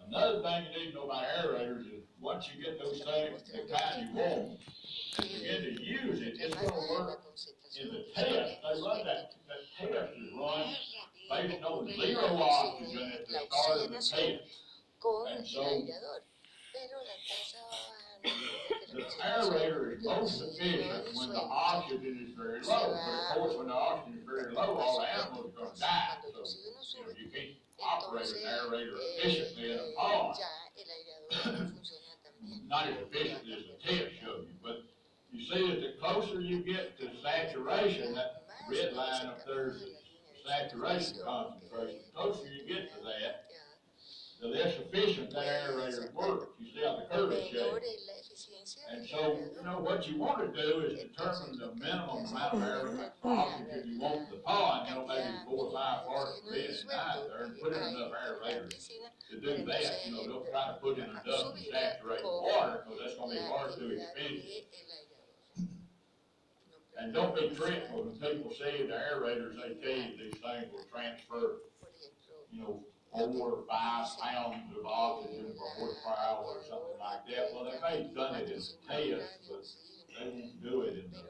Another thing you need to know about aerators is once you get those things, the kind you want, and begin to use it, it's gonna work in the test. They run that, that test is run based on zero oxygen at the start of the test. And so- The aerator is most efficient when the oxygen is very low, but of course, when the oxygen is very low, all the animals are gonna die, so, you know, you can't operate entonces an aerator efficiently in a pond. ya el aireador no funciona tan bien. Not as efficiently as the test showed you, but you see that the closer you get to saturation, that red line up there is the saturation concentration, the closer you get to that, the less efficient that aerator works. You see how the curve is shaped. Menor es la eficiencia And so, you know, what you wanna do is determine the minimum amount of air, oxygen you want the pond, you know, maybe four or five parts per million at night there, and put in enough aerators to do that, you know, they'll try to put in enough to saturate the water, because that's gonna be hard to do efficiently. And don't be tricked when people see the aerators, they tell you these things will transfer, you know, four or five pounds of oxygen per horsepower or something like that. Well, they may have done it in the test, but they won't do it in the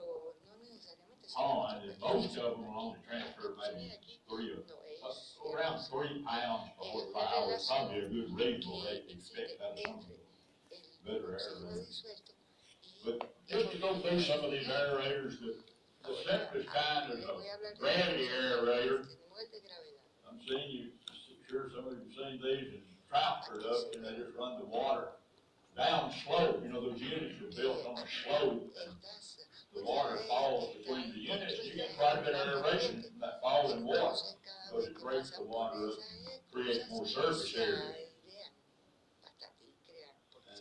pond, and most of them will only transfer maybe three or, around three pounds per horsepower, is probably a good reasonable rate to expect out of better aerators. But just to go through some of these aerators, the, the simplest kind is a gravity aerator. I'm seeing you, sure some of you have seen these in trout production, they just run the water down slope, you know, those units are built on a slope, and the water falls between the units, you get quite a bit of aeration from that falling water, because it breaks the water up, creates more surface area.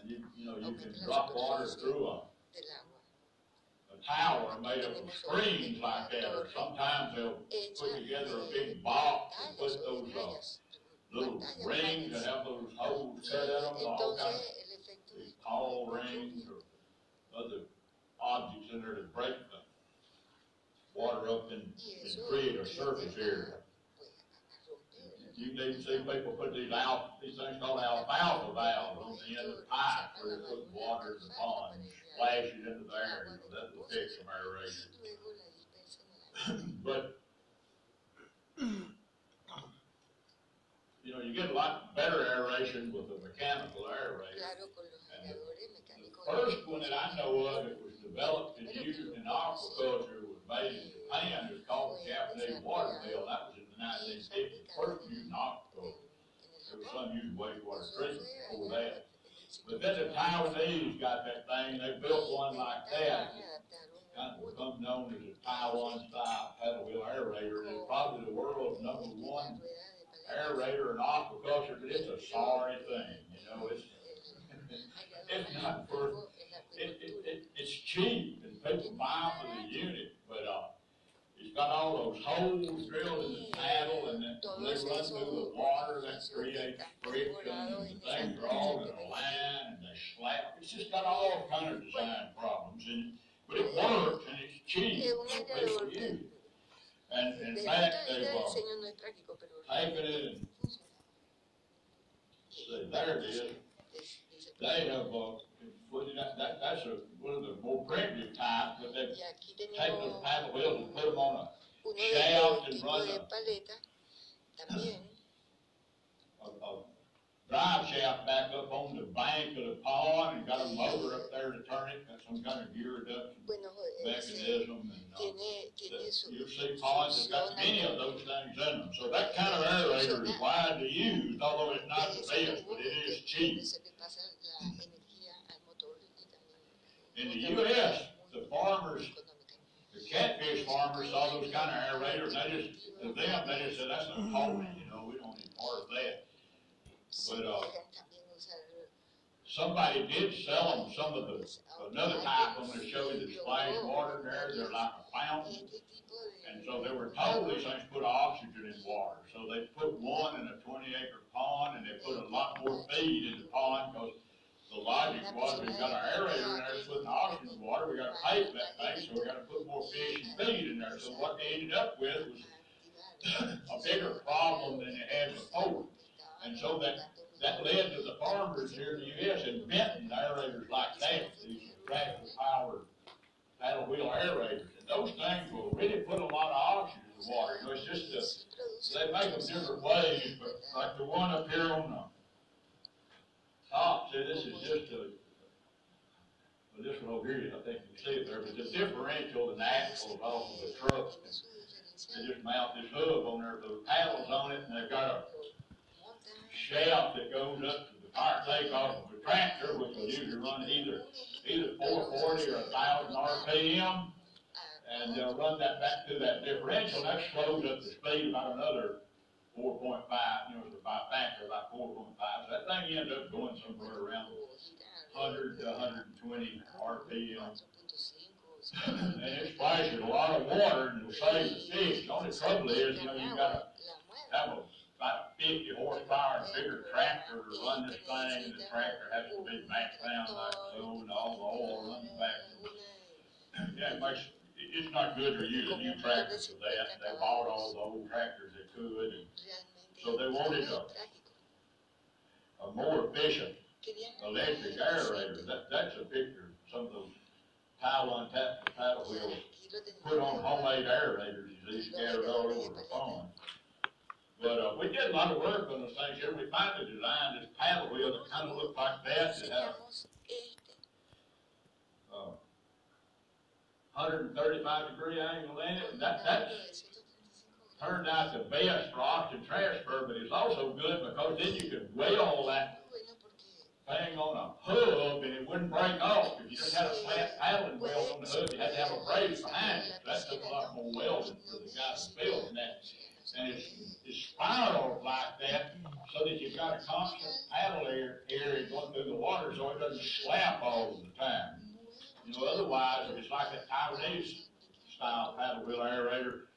And you, you know, you can drop water through a, tower made of screens like that, or sometimes they'll put together a big box and put those, uh, little rings that have those holes cut out of them, all kinds of these tall rings or other objects in there to break the water up and, and create a surface area. You need to see people put these out, these things called alfalfa valves on the end of the pipe where they put water in the pond, and splash it into there, you know, that will fix some aeration. [COUGHS] But, know, you get a lot better aeration with a mechanical aerator. Claro, con los aeradores mecánicos. First one that I know of that was developed and used in aquaculture was made in Japan, it's called the Japanese water mill, that was in the nineteen fifties, first used in aquaculture. There was some used wastewater treatment before that. But then the Taiwanese got that thing, they built one like that, kind of become known as a Taiwan style paddle wheel aerator, it's probably the world's number one aerator in aquaculture, but it's a sorry thing, you know, it's, [LAUGHS] it's not for, it, it, it, it's cheap and people buy for the unit, but, uh, it's got all those holes drilled in the paddle and then they run through the water, that creates friction, and the things are all in a line and they slap, it's just got all kind of design problems and, but it works and it's cheap, Es un so people aerador use que it. And in fact, they've, uh, diseño no es práctico, pero taken it and, see, there it is, they have, uh, put it, that, that, that's a, one of the more primitive types, but they've taken those paddle wheels and put them on de shaft and run de a- paleta también. a, a, a drive shaft back up on the bank of the pond and got a motor up there to turn it, got some kind of gear reduction Bueno, mechanism and, uh, tiene, tiene su, you see ponds that got many of those things in them, so that kind of aerator is widely used, although it's not the best, but it is cheap. Se le pasa la energía al motor y también. In the US, the farmers. The catfish farmers saw those kind of aerators, they just, to them, they just said, that's a holy, you know, we don't need part of that. But, uh, Somebody did sell them some of the, another type on there showing the splash water in there, they're like a fountain. And so they were told these things put oxygen in water, so they put one in a twenty acre pond, and they put a lot more feed in the pond, cause the logic was, we've got our aerator in there, it's putting oxygen in water, we gotta pipe that thing, so we gotta put more fish and feed in there, so what they ended up with was [COUGHS] a bigger problem than they had before. And so that, that led to the farmers here in the US inventing aerators like that, these tractor powered paddle wheel aerators. And those things will really put a lot of oxygen in the water, you know, it's just a, they make them different ways, but like the one up here on the top, see, this is just a But this one over here, I think you can see it there, but the differential and the axles off of the truck, they just mount this hub on there, those paddles on it, and they've got a shaft that goes up to the fire takeoff of a tractor, which will usually run either, either four forty or thousand RPM. And they'll run that back through that differential, that slows up the speed about another four point five, you know, about factor, about four point five. So that thing ends up going somewhere around hundred to hundred and twenty RPM. And it splashes a lot of water and will save the fish. The only trouble is, you know, you gotta have a, about fifty horsepower bigger tractor to run this thing, and the tractor has to be maxed down like so, and all the oil runs back. Yeah, it makes, it's not good to use a new tractor for that. They bought all the old tractors they could, and So they wanted a- a more efficient electric aerator. That, that's a picture, of some of those Taiwan tap, paddle wheels put on homemade aerators, see, scattered all over the pond. But, uh, we did a lot of work on those things here. We finally designed this paddle wheel that kind of looked like that, that had a uh, hundred and thirty-five degree angle in it, and that, 135 turned out the best for oxygen transfer, but it's also good because then you could weld that thing on a hub and it wouldn't break off. If you just had a flat paddling wheel on the hub, you had to have a brace behind it. That took a lot more welding for the guys building that. And it's, it's spiraled like that so that you've got a constant paddle air area going through the water so it doesn't slap all the time. You know, otherwise, if it's like a Taiwanese style paddle wheel aerator,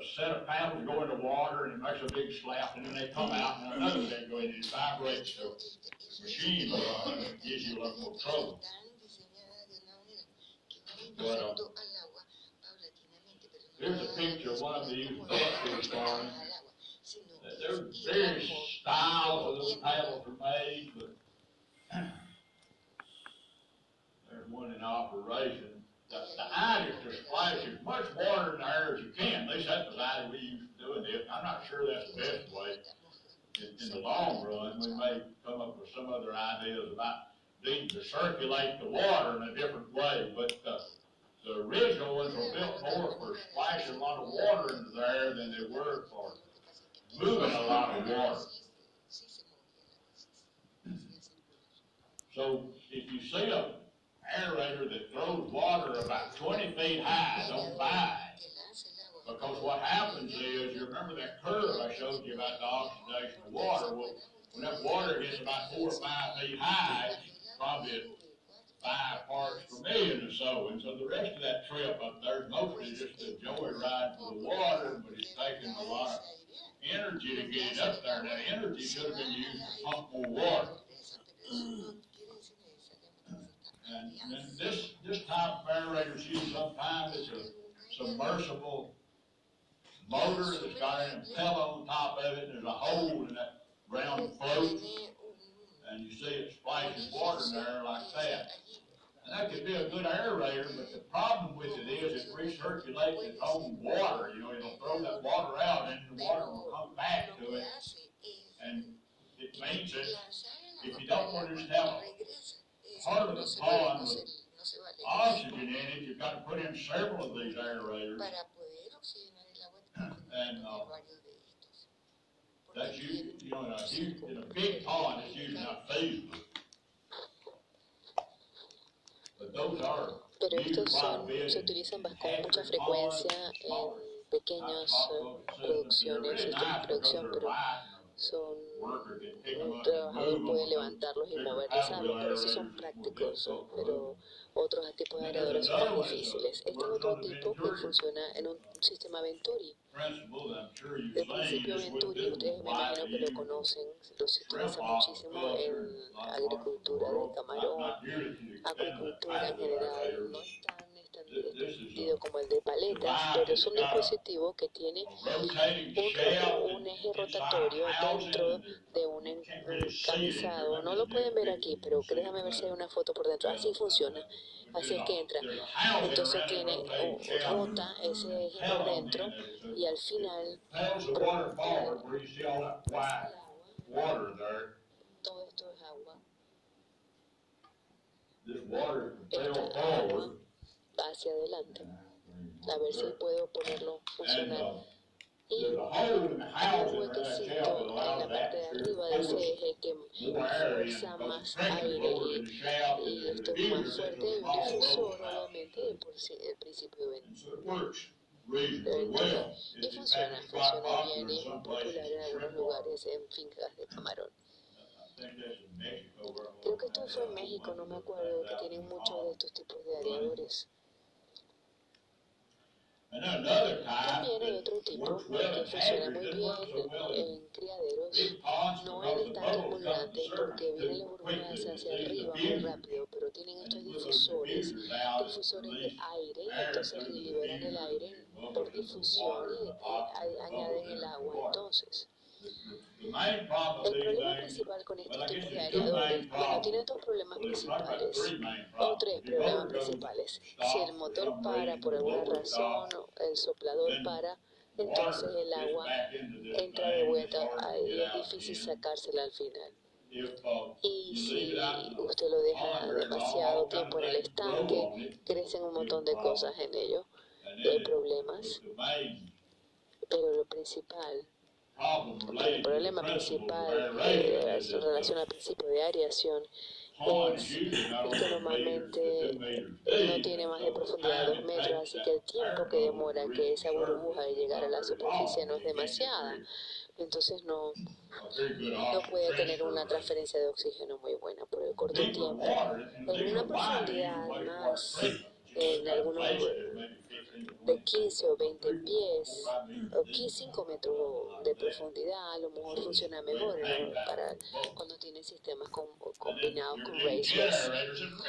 a set of paddles go into water and it makes a big slap and then they come out and another they go in and it vibrates. So machine uh, gives you a lot more trouble. están diseñadas Here's a picture of one of these sino There are various styles of those paddles are made, but there's one in operation. The, the idea is to splash as much water in the air as you can. At least that was the idea we used to doing it. I'm not sure that's the best way. In, in the long run, we may come up with some other ideas about needing to circulate the water in a different way, but, uh, the original ones were built more for splashing a lot of water into there than they were for moving a lot of water. So if you see a aerator that throws water about twenty feet high, don't buy it. Because what happens is, you remember that curve I showed you about the oxidation of water? Well, when that water gets about four or five feet high, probably five parts per million or so. And so the rest of that trip up there is mostly just a joyride for the water, but it's taking a lot of energy to get it up there. That energy should have been used to pump more water. And then this, this type of aerator's used sometimes, it's a submersible motor that's got an impeller on top of it, and there's a hole in that round float, and you see it splashes water in there like that. And that could be a good aerator, but the problem with it is it recirculates its own water, you know, it'll throw that water out, and the water will come back to it, and it means that if you don't want to just have part of the pond with oxygen in it, you've got to put in several of these aerators. Para poder oxigenar el agua, And, uh, varios de estos. That's usually, you know, in a huge, in a big pond, it's usually not Pero estos son, se utilizan con mucha frecuencia en pequeñas eh, producciones, producción, pero son un trabajador puede levantarlos y moverlos, paddle algo, por eso son prácticos, pero otros tipos de aeradores son más difíciles. Este es otro tipo que funciona en un sistema Venturi. El principio Venturi, ustedes me imagino que lo conocen, lo se utiliza muchísimo en agricultura de camarón, acuicultura en general, no es a- como el de paletas, pero es un dispositivo que tiene un, un eje rotatorio dentro de un looking No lo pueden ver aquí, pero déjame ver si hay una foto por dentro. Así funciona. Así es que entra. Entonces tiene rotating o- shell. rota ese eje por dentro y al final todo esto es agua. esta agua. Hacia adelante. A ver si puedo ponerlo funcionar. Y hay un huequecito en la parte de arriba de ese eje que fuerza más aire y, esto es más fuerte. a Un difusor, obviamente, el principio de de ventaja. Y funciona, funciona bien y es muy popular en algunos lugares en fincas de camarón. Creo que esto fue en México, no me acuerdo, que tienen muchos de estos tipos de areadores. También hay otro tipo que funciona hatcheries, muy bien en criaderos, no come grandes from porque vienen las burbujas hacia arriba muy rápido, pero tienen estos difusores, difusores de aire, air entonces liberan el aire por difusión y eh, añaden el agua. Entonces, el problema principal con guess tipos de main areadores, bueno, tiene dos problemas principales. o tres problemas principales. Si el motor para por alguna razón, o el soplador para, entonces el agua entra de vuelta, get es difícil sacársela al final. Y si usted lo deja demasiado tiempo en el estanque, crecen un montón de cosas en ello y hay problemas, pero lo principal, el problema principal aeration eh, that relación al principio de aireación es que normalmente no tiene más de profundidad de time dos it metros, takes así que el tiempo que demora que esa burbuja de llegar a la superficie no es demasiada, entonces no, no puede tener una transferencia de oxígeno muy buena por el corto tiempo. En una profundidad más, en algunos got places maybe 15 to de 20 15 o 20 pies o deep. 15 5 metros de profundidad, a lo mejor funciona mejor para cuando tiene sistemas com- combinados con raceways.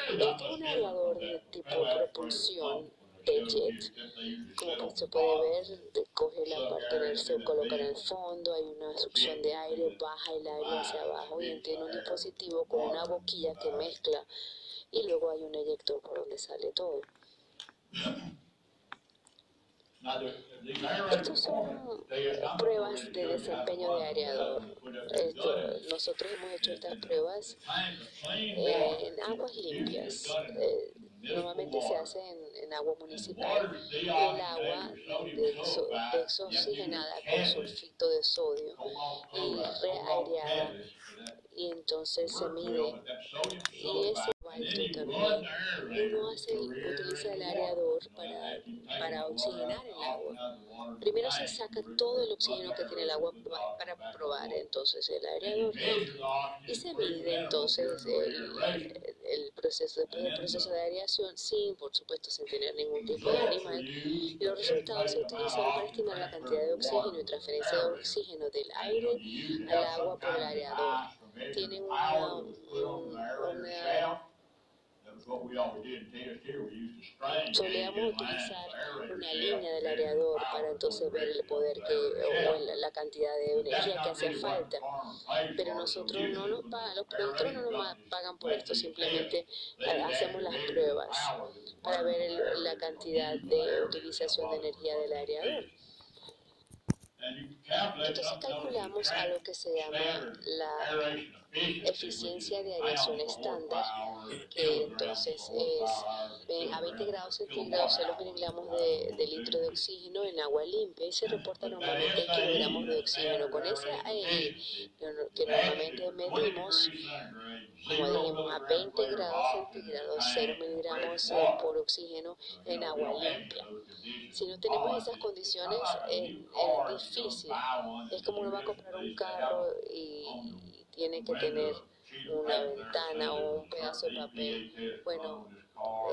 Este es un aviador de tipo propulsión de jet. Como se puede ver, coge la parte del se coloca en el fondo, hay una succión de aire, baja el aire hacia abajo y tiene un dispositivo con una boquilla que mezcla y luego hay un eyector por donde sale todo. Estos son pruebas de desempeño de areador. Nosotros hemos hecho estas pruebas eh, en aguas limpias. Eh, normalmente se hace en, agua municipal. El agua deso- desoxigenada con sulfito de sodio y reaireada y entonces se mide y ese también. Uno hace, utiliza el areador para, para oxigenar el agua. Primero se saca todo el oxígeno que tiene el agua pa- para probar entonces el aereador y se mide entonces el, el proceso, después del proceso de aireación sin, por supuesto, sin tener ningún tipo de animal. Y los resultados se utilizan para estimar la cantidad de oxígeno y transferencia de oxígeno del aire al agua por el aereador. Tiene una, un- una solíamos utilizar una línea del areador para entonces ver el poder que o la, la cantidad de energía que hacía falta. Pero nosotros no nos pagan, los productores no nos pagan por esto, simplemente hacemos las pruebas para ver el- la cantidad de utilización de energía del areador. Entonces calculamos algo que se llama la eficiencia de aireación estándar, que entonces es a 20 grados centígrados 0 miligramos de, litro de oxígeno en agua limpia y se reporta normalmente en kilogramos de oxígeno. Con ese que no- que normalmente medimos, como dijimos, a 20 grados centígrados 0 miligramos eh, por oxígeno en agua limpia. Si no tenemos esas condiciones, es, es difícil. Es como uno va a comprar un carro y tiene que tener una ventana o un pedazo de papel. Bueno,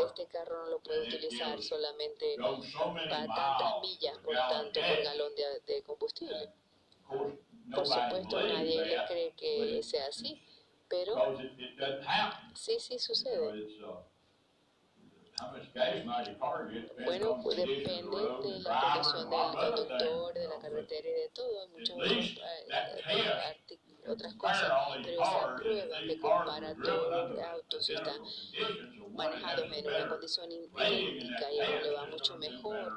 este carro no lo puede utilizar solamente para tantas millas por tanto por galón de, de combustible. Por supuesto, nadie le cree que sea así, pero sí, sí sucede. Bueno, pues depende de la condición del conductor, de la carretera y de todo. Hay muchas otras, otras cosas, pero esa prueba que compara todos los autos y están manejados en una condición idéntica y a uno le va mucho mejor,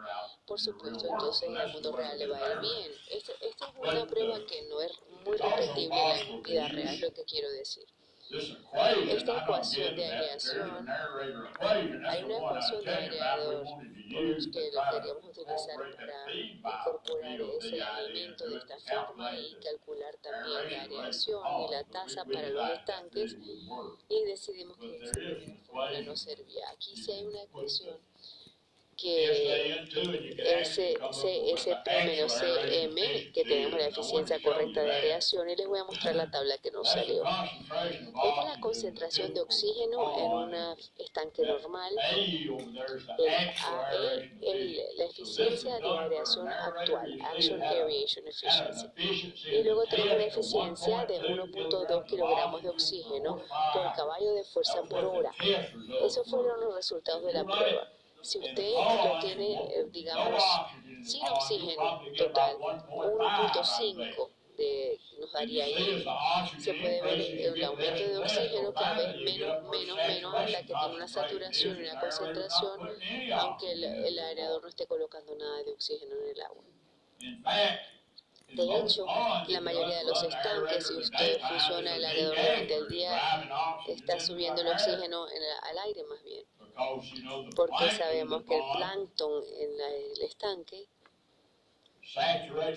por supuesto, entonces al mundo real le va a ir bien. Esta, esta es una prueba que no es muy repetible en la vida real, lo que quiero decir. Esta ecuación de aireación, hay una ecuación de aireador que lo queríamos utilizar para incorporar ese elemento de esta forma y calcular también la aireación y la tasa para los estanques y decidimos que esa no servía. Aquí sí hay una ecuación que ese CSP menos CM, que tenemos la eficiencia correcta de aireación, y les voy a mostrar la tabla que nos salió. Esta es la concentración de oxígeno en un estanque normal. El es la eficiencia de aireación actual, Aeration Efficiency. Y luego tenemos la eficiencia de 1.2 kilogramos de oxígeno por caballo de fuerza por hora. Esos fueron los resultados de la prueba. Si usted lo tiene, eh, digamos, sin oxígeno total, 1.5 nos daría ahí. Se puede ver el aumento de oxígeno cada vez menos, menos, menos hasta que tiene una saturación y una concentración, aunque el, el aireador no esté colocando nada de oxígeno en el agua. De hecho, la mayoría de los estanques, si usted funciona el aireador durante el día, está subiendo el oxígeno en el, al aire más bien porque sabemos que el plancton en el estanque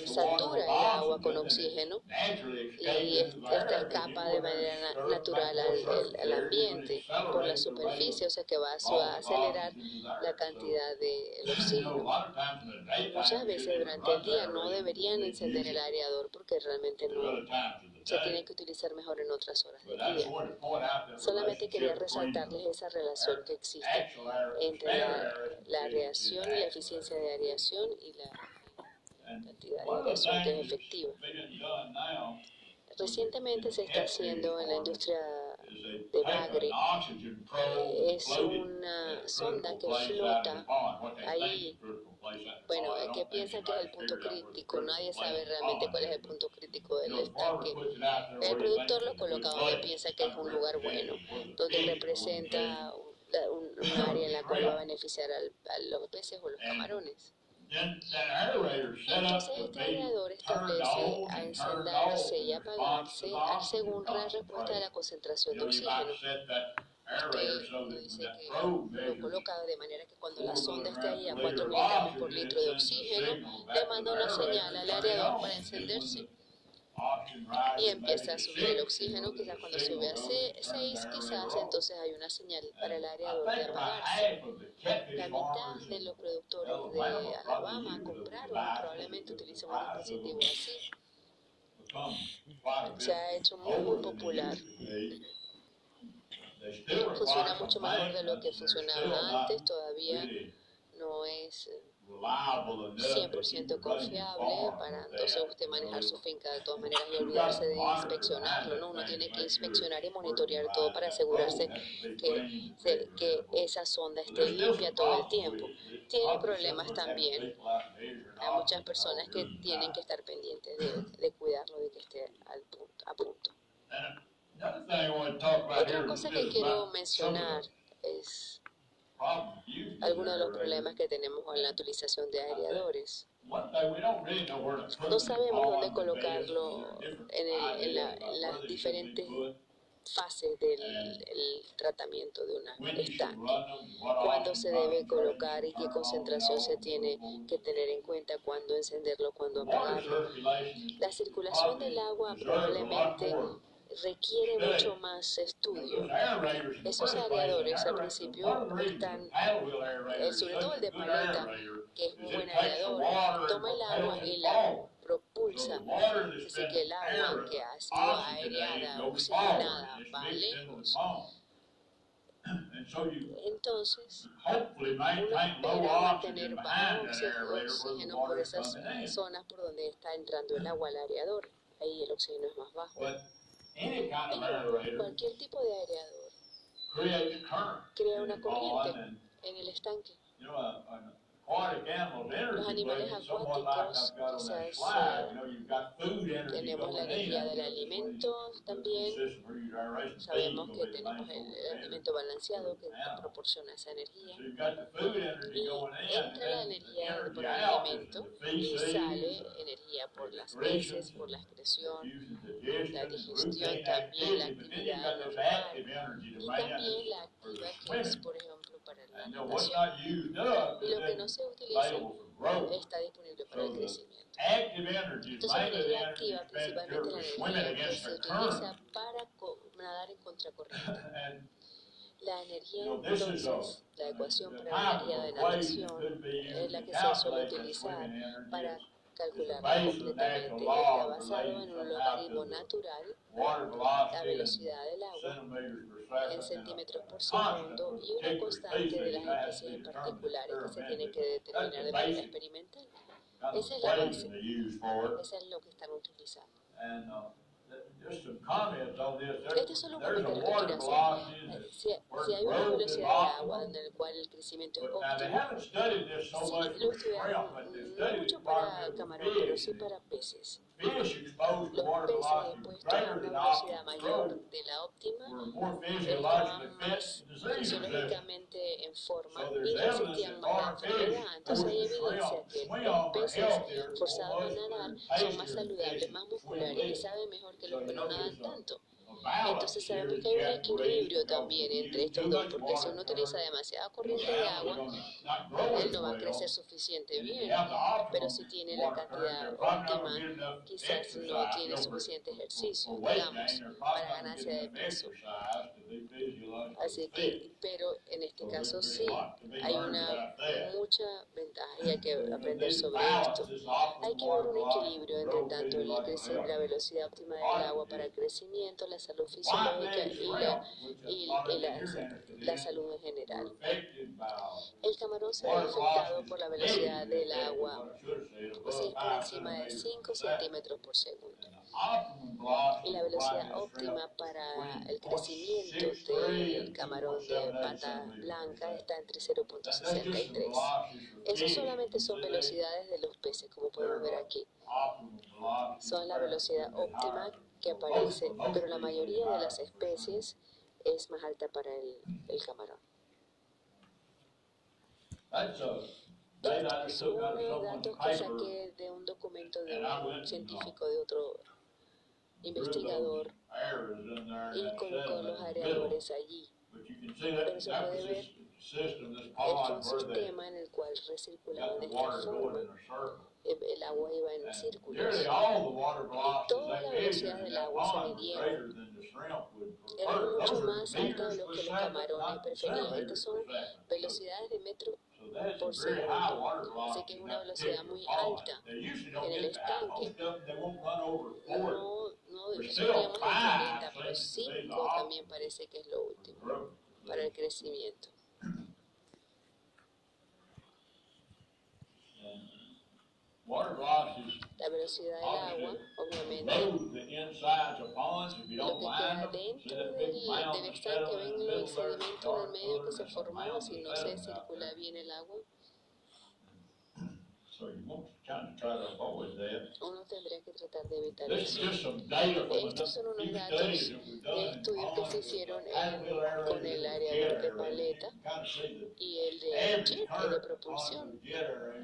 satura el agua con oxígeno y esta escapa de manera natural al, ambiente por la superficie, o sea que va a acelerar la cantidad de oxígeno. Muchas veces durante el día no deberían encender el aireador porque realmente no se tiene que utilizar mejor en otras horas del día. Solamente quería resaltarles esa relación que existe entre la, la reacción y la eficiencia de aireación y la cantidad de aireación que es efectiva. Recientemente se está haciendo en la industria de bagre. Es una sonda que flota ahí bueno, que piensan que es el punto crítico, nadie sabe realmente cuál es el punto crítico del estanque. El productor lo coloca donde piensa que es un lugar bueno, donde representa un, área en la cual va a beneficiar a los peces o los camarones. Entonces este aireador establece a encenderse y apagarse según la respuesta de la concentración de oxígeno. Usted dice que lo coloca de manera que cuando la sonda esté ahí a 4 miligramos por litro de oxígeno, le manda una señal al aireador para encenderse y empieza a subir el oxígeno, quizás cuando sube a 6, quizás entonces hay una señal para el aireador de apagarse. La mitad de los productores de Alabama compraron, probablemente utilizan un dispositivo así. Se ha hecho muy, muy popular funciona mucho mejor de lo que funcionaba antes, todavía no es 100% confiable para entonces usted manejar su finca de todas maneras y olvidarse de inspeccionarlo, ¿no? Uno tiene que inspeccionar y monitorear todo para asegurarse que, que esa sonda esté limpia todo el tiempo. Tiene problemas también. Hay muchas personas que tienen que estar pendientes de, de cuidarlo, de que esté al punto, a punto. Otra cosa que quiero mencionar es algunos de los problemas que tenemos con la utilización de aireadores. No sabemos dónde colocarlo en, las diferentes fases del tratamiento de una estanque. Cuándo se debe colocar y qué concentración se tiene que tener en cuenta, cuándo encenderlo, cuándo apagarlo. La circulación del agua probablemente requiere mucho más estudio. Esos areadores al principio están, eh, sobre todo el de paleta, que es un buen areador, toma el agua y la propulsa. Así que el agua que ha sido aereada, oxigenada, va lejos. [CLEARS THROAT] Entonces, uno espera mantener bajo oxígeno por esas zonas por donde está entrando el agua al areador. Ahí el oxígeno es más bajo cualquier tipo de aireador crea una corriente en el estanque. Los animales acuáticos quizás eh, tenemos la energía del alimento también. Sabemos que tenemos el, alimento balanceado que proporciona esa energía. Y entra la energía por el alimento y sale energía por las heces, por la excreción, la digestión también, la actividad normal y también la activa que es, por ejemplo, la is lo que no se growth. está disponible para el crecimiento. Entonces la energía activa, principalmente la energía que se utiliza para nadar en contracorriente. [LAUGHS] La energía entonces, la ecuación para la energía de natación es la que se suele utilizar para on completamente. Está basado en un logaritmo natural, la velocidad del agua en centímetros por segundo y una constante de las especies en que se tiene que determinar de manera experimental. Esa es la base. Eso es lo que están utilizando. Son los There's a comentarios que Si, si hay una velocidad de agua en el cual el crecimiento es óptimo, sí lo estudiaron no mucho para for pero sí para peces. Los peces expuestos a una velocidad mayor de la óptima resistant. fisiológicamente en forma y no existían más enfermedad. Entonces hay evidencia que los peces forzados a nadar son más saludables, más musculares y saben mejor que los que no nadan tanto. Entonces sabemos que hay un equilibrio también entre estos dos, porque si uno utiliza demasiada corriente de agua, él no va a crecer suficiente bien. Pero si tiene la cantidad óptima, quizás no tiene suficiente ejercicio, digamos, para ganancia de peso. Así que, pero en este So caso sí, hay una mucha ventaja y hay que aprender sobre esto. Hay que ver un equilibrio entre tanto el la health. velocidad óptima del agua para el crecimiento, la salud fisiológica y la, y, la, la salud en general. El camarón se ve afectado por la velocidad del agua, es above por encima de centimeters 5 per second. centímetros por segundo. Y la velocidad óptima para el crecimiento 0.63 del camarón de 2.78 pata blanca está entre second. That- that's just some 0.63. velocities for Esos fish. solamente son velocidades de los peces, como podemos ver aquí. Son la velocidad óptima que aparece, pero la mayoría de las especies es más alta para el, camarón. Of unos someone's datos que saqué de un documento de un científico, de otro investigador, y colocó los areadores allí. But you can see that, Pero se puede ver they sistema en el cual recirculaba de esta forma. El, el agua iba en círculos. nearly all the water velocities toda la they measured velocidad in del agua se midieron. prefer. mucho más are altas de lo que los camarones preferían. Estas son velocidades de metro por segundo. Así que es una velocidad muy alta en el estanque. No, no, digamos de five 40, pero seems to be the 5 optimum. también parece que es lo último para el crecimiento. And Water velocities La velocidad del agua, obviamente, lo que queda dentro del, del estanque, ven the el sedimento en el Dark medio que se formó, si no se circula bien el agua, Uno tendría que tratar de evitar eso. Estos son unos datos de estudios que se hicieron en- con el área de paleta y el de jet, el de propulsión.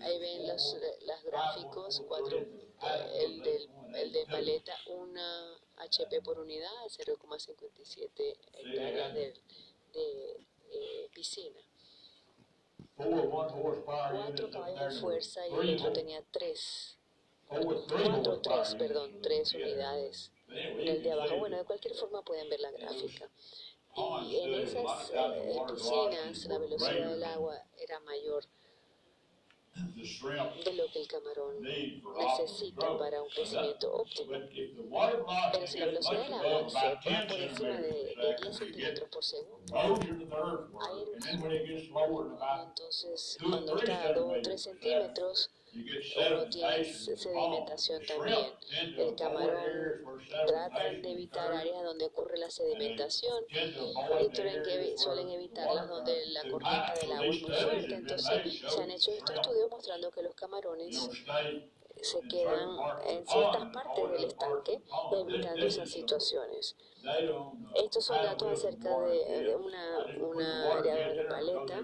Ahí ven los, las gráficos, cuatro, eh, el, del, el de paleta, una HP por unidad, 0,57 hectáreas de, de eh, piscina. Cuatro caballos de fuerza y el otro tenía tres, four- three cuatro, horsepower tres, units perdón, in tres unidades en el de abajo. Bueno, de cualquier forma pueden ver la gráfica. Y en esas eh, piscinas velocities la velocidad del agua era mayor de lo que el camarón necesita para un crecimiento óptimo. Pero si la velocidad del agua se pone por encima de, centimeters de per 10 second, you get centímetros por segundo. Hay entonces cuando está a 2 o centimeters 3 per second, centímetros, Sedimentation. sedimentación también. El camarón tratan de evitar áreas donde ocurre la sedimentación y que, suelen evitarlas donde la corriente del agua es muy fuerte. Entonces se han hecho estos estudios mostrando que los camarones se quedan en ciertas partes del estanque evitando esas situaciones. Estos son datos acerca de, de una, una área de paleta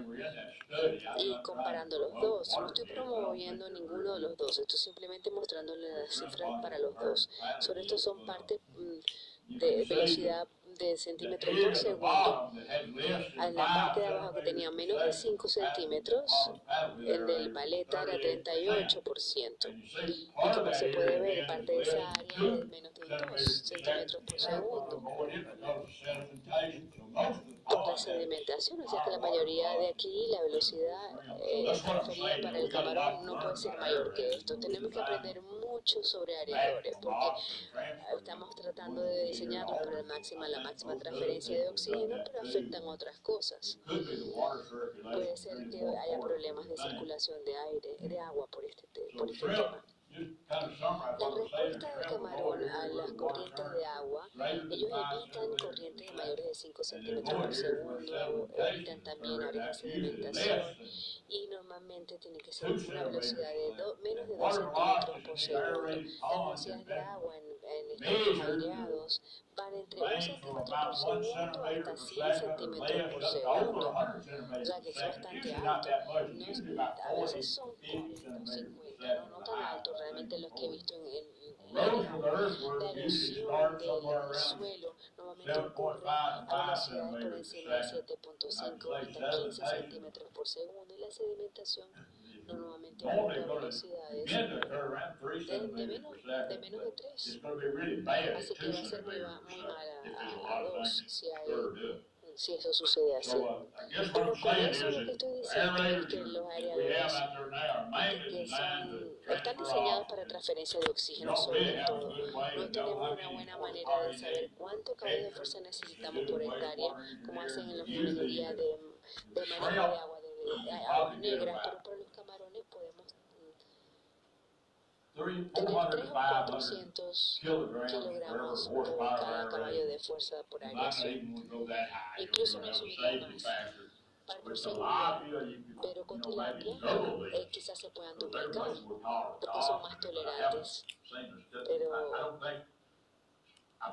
y comparando los dos. No estoy promoviendo ninguno de los dos, estoy simplemente mostrándole las cifras para los dos. Sobre esto son partes mm, de velocidad de centímetros por segundo. En la parte de abajo que tenía menos de 5 centímetros, el del paleta era 38%. Y como se puede ver, parte de esa área es menos de 2 centímetros por segundo. La sedimentación, o sea que la mayoría de aquí, la velocidad eh, para el camarón no puede ser mayor que esto. Tenemos que aprender mucho sobre areadores porque estamos tratando de diseñarlos para el máxima, la máxima transferencia de oxígeno, pero afectan otras cosas. Puede ser que haya problemas de circulación de aire, de agua por este, te- por este tema. La respuesta del camarón a las corrientes de agua, ellos evitan corrientes de mayores de 5 centímetros por segundo, evitan también áreas de sedimentación y normalmente tiene que ser una velocidad de do- menos de 2 centímetros por segundo. Las velocidades de agua en, en estanques aireados van entre 1 centímetro por segundo hasta 100 centímetros por segundo. Sea que es bastante alto. No es- a veces son 40 o 50, no, no tan alto realmente los que he visto en, el. La erosión del suelo normalmente ocurre a velocidades por encima de 7.5 hasta 15 centímetros por segundo y la sedimentación normalmente ocurre a velocidades de, de menos, de menos de 3. Así que va a ser muy, muy mal a, a, a dos si, hay, si eso sucede así. Pero con eso lo que estoy diciendo es que los aereadores que son, están diseñados para transferencia de oxígeno sobre todo. No tenemos una buena manera de saber cuánto cambio de fuerza necesitamos por hectárea, como hacen en la minería de, de manejo de agua, de, de aguas negras, pero para los camarones podemos mm, tener 3 o 400 kilogramos por cada caballo de fuerza por aireación. Incluso par por segundo, pero con tilapia eh, quizás se puedan duplicar. porque son más tolerantes. Pero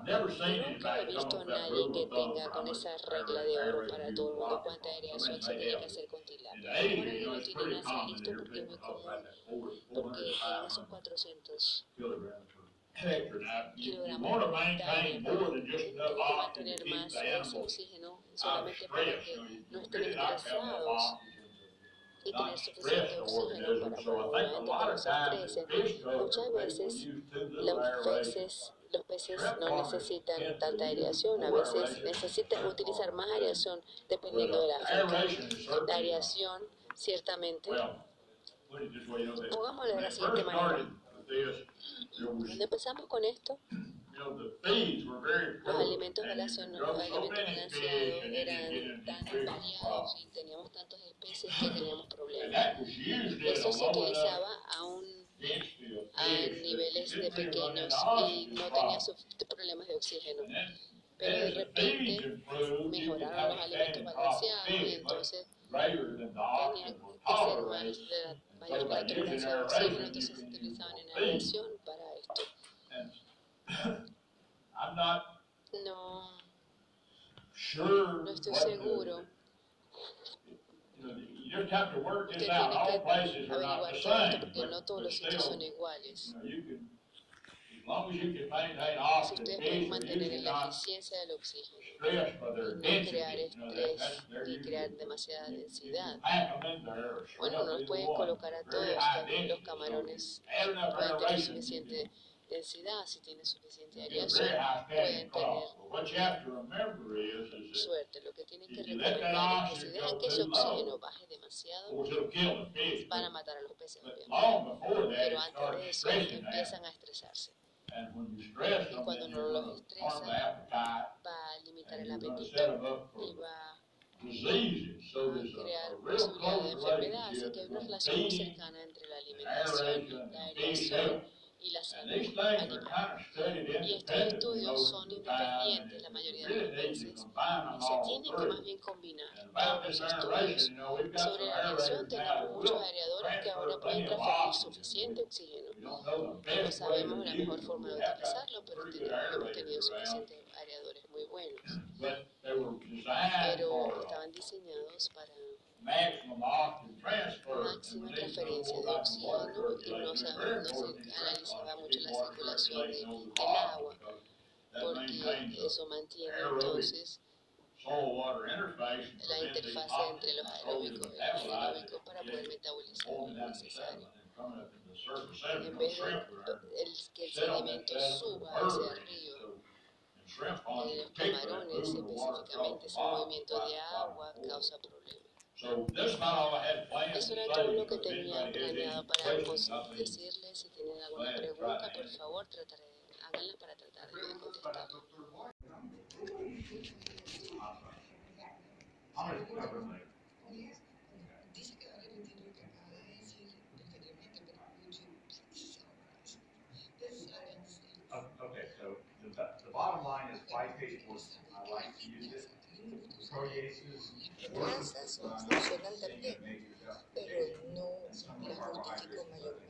nunca he visto a nadie que tenga con esa regla de oro para todo el mundo cuánta aireación se tiene que hacer con. Ahora listo porque es muy común, porque esos 400 kilogramos mantener más oxígeno solamente para que no estén estresados. y tener suficiente oxígeno para poder se estresen. Muchas veces los peces, los peces no necesitan tanta aireación, a veces necesitan utilizar más aireación dependiendo de la finca. La aireación, ciertamente, pongámoslo de la siguiente manera. Cuando empezamos con esto, los alimentos balanceados, los alimentos balanceados eran tan variados y teníamos tantas especies que teníamos problemas. Eso se utilizaba aún a niveles de pequeños y no tenía problemas de oxígeno. Pero de repente mejoraron los alimentos balanceados y entonces tenían que ser más de mayor tolerancia de oxígeno, entonces se utilizaban en aviación para esto. No, no estoy seguro. Usted tiene que averiguar esto porque no todos los sitios son iguales. Si ustedes pueden mantener la eficiencia del oxígeno y no crear estrés y crear demasiada densidad. Bueno, nos pueden colocar a todos, también los camarones pueden tener suficiente densidad, si tienen suficiente aireación, pueden tener suerte. Lo que tienen que recomendar es que si dejan que ese oxígeno baje demasiado, van a matar a los peces, obviamente. Pero antes de eso empiezan a estresarse. Y cuando no los estresan, va a limitar el apetito y va a, crear posibilidad de enfermedad, así que hay una relación muy cercana entre la alimentación, la health. Y la salud animal. Y estos estudios son independientes la mayoría de las veces y se tienen que más bien combinar aeration, estudios. Sobre la now tenemos muchos will aereadores que ahora pueden transferir suficiente oxígeno. No sabemos la mejor forma de utilizarlo, pero hemos tenido suficientes aereadores muy buenos. Pero uh, estaban diseñados para. Máxima transferencia de water oxígeno y no, no important se analizaba mucho la circulación del agua, porque eso mantiene entonces la interfase entre los aeróbicos y los anaeróbicos para poder metabolizar lo necesario. En vez de el, que el sedimento sediment suba hacia el río, en los camarones específicamente ese movimiento de agua causa problemas. So that's not all I had planned to Eso era todo lo que tenía planeado para be decirles. Si tienen alguna pregunta, por favor, trataré, háganla para tratar de contestar. Dice que lo que acaba de decir. Uh, Okay, so the, the bottom line is board. I like to use it. Proteases. Las grasas funcionan también, pero no la justifico mayormente.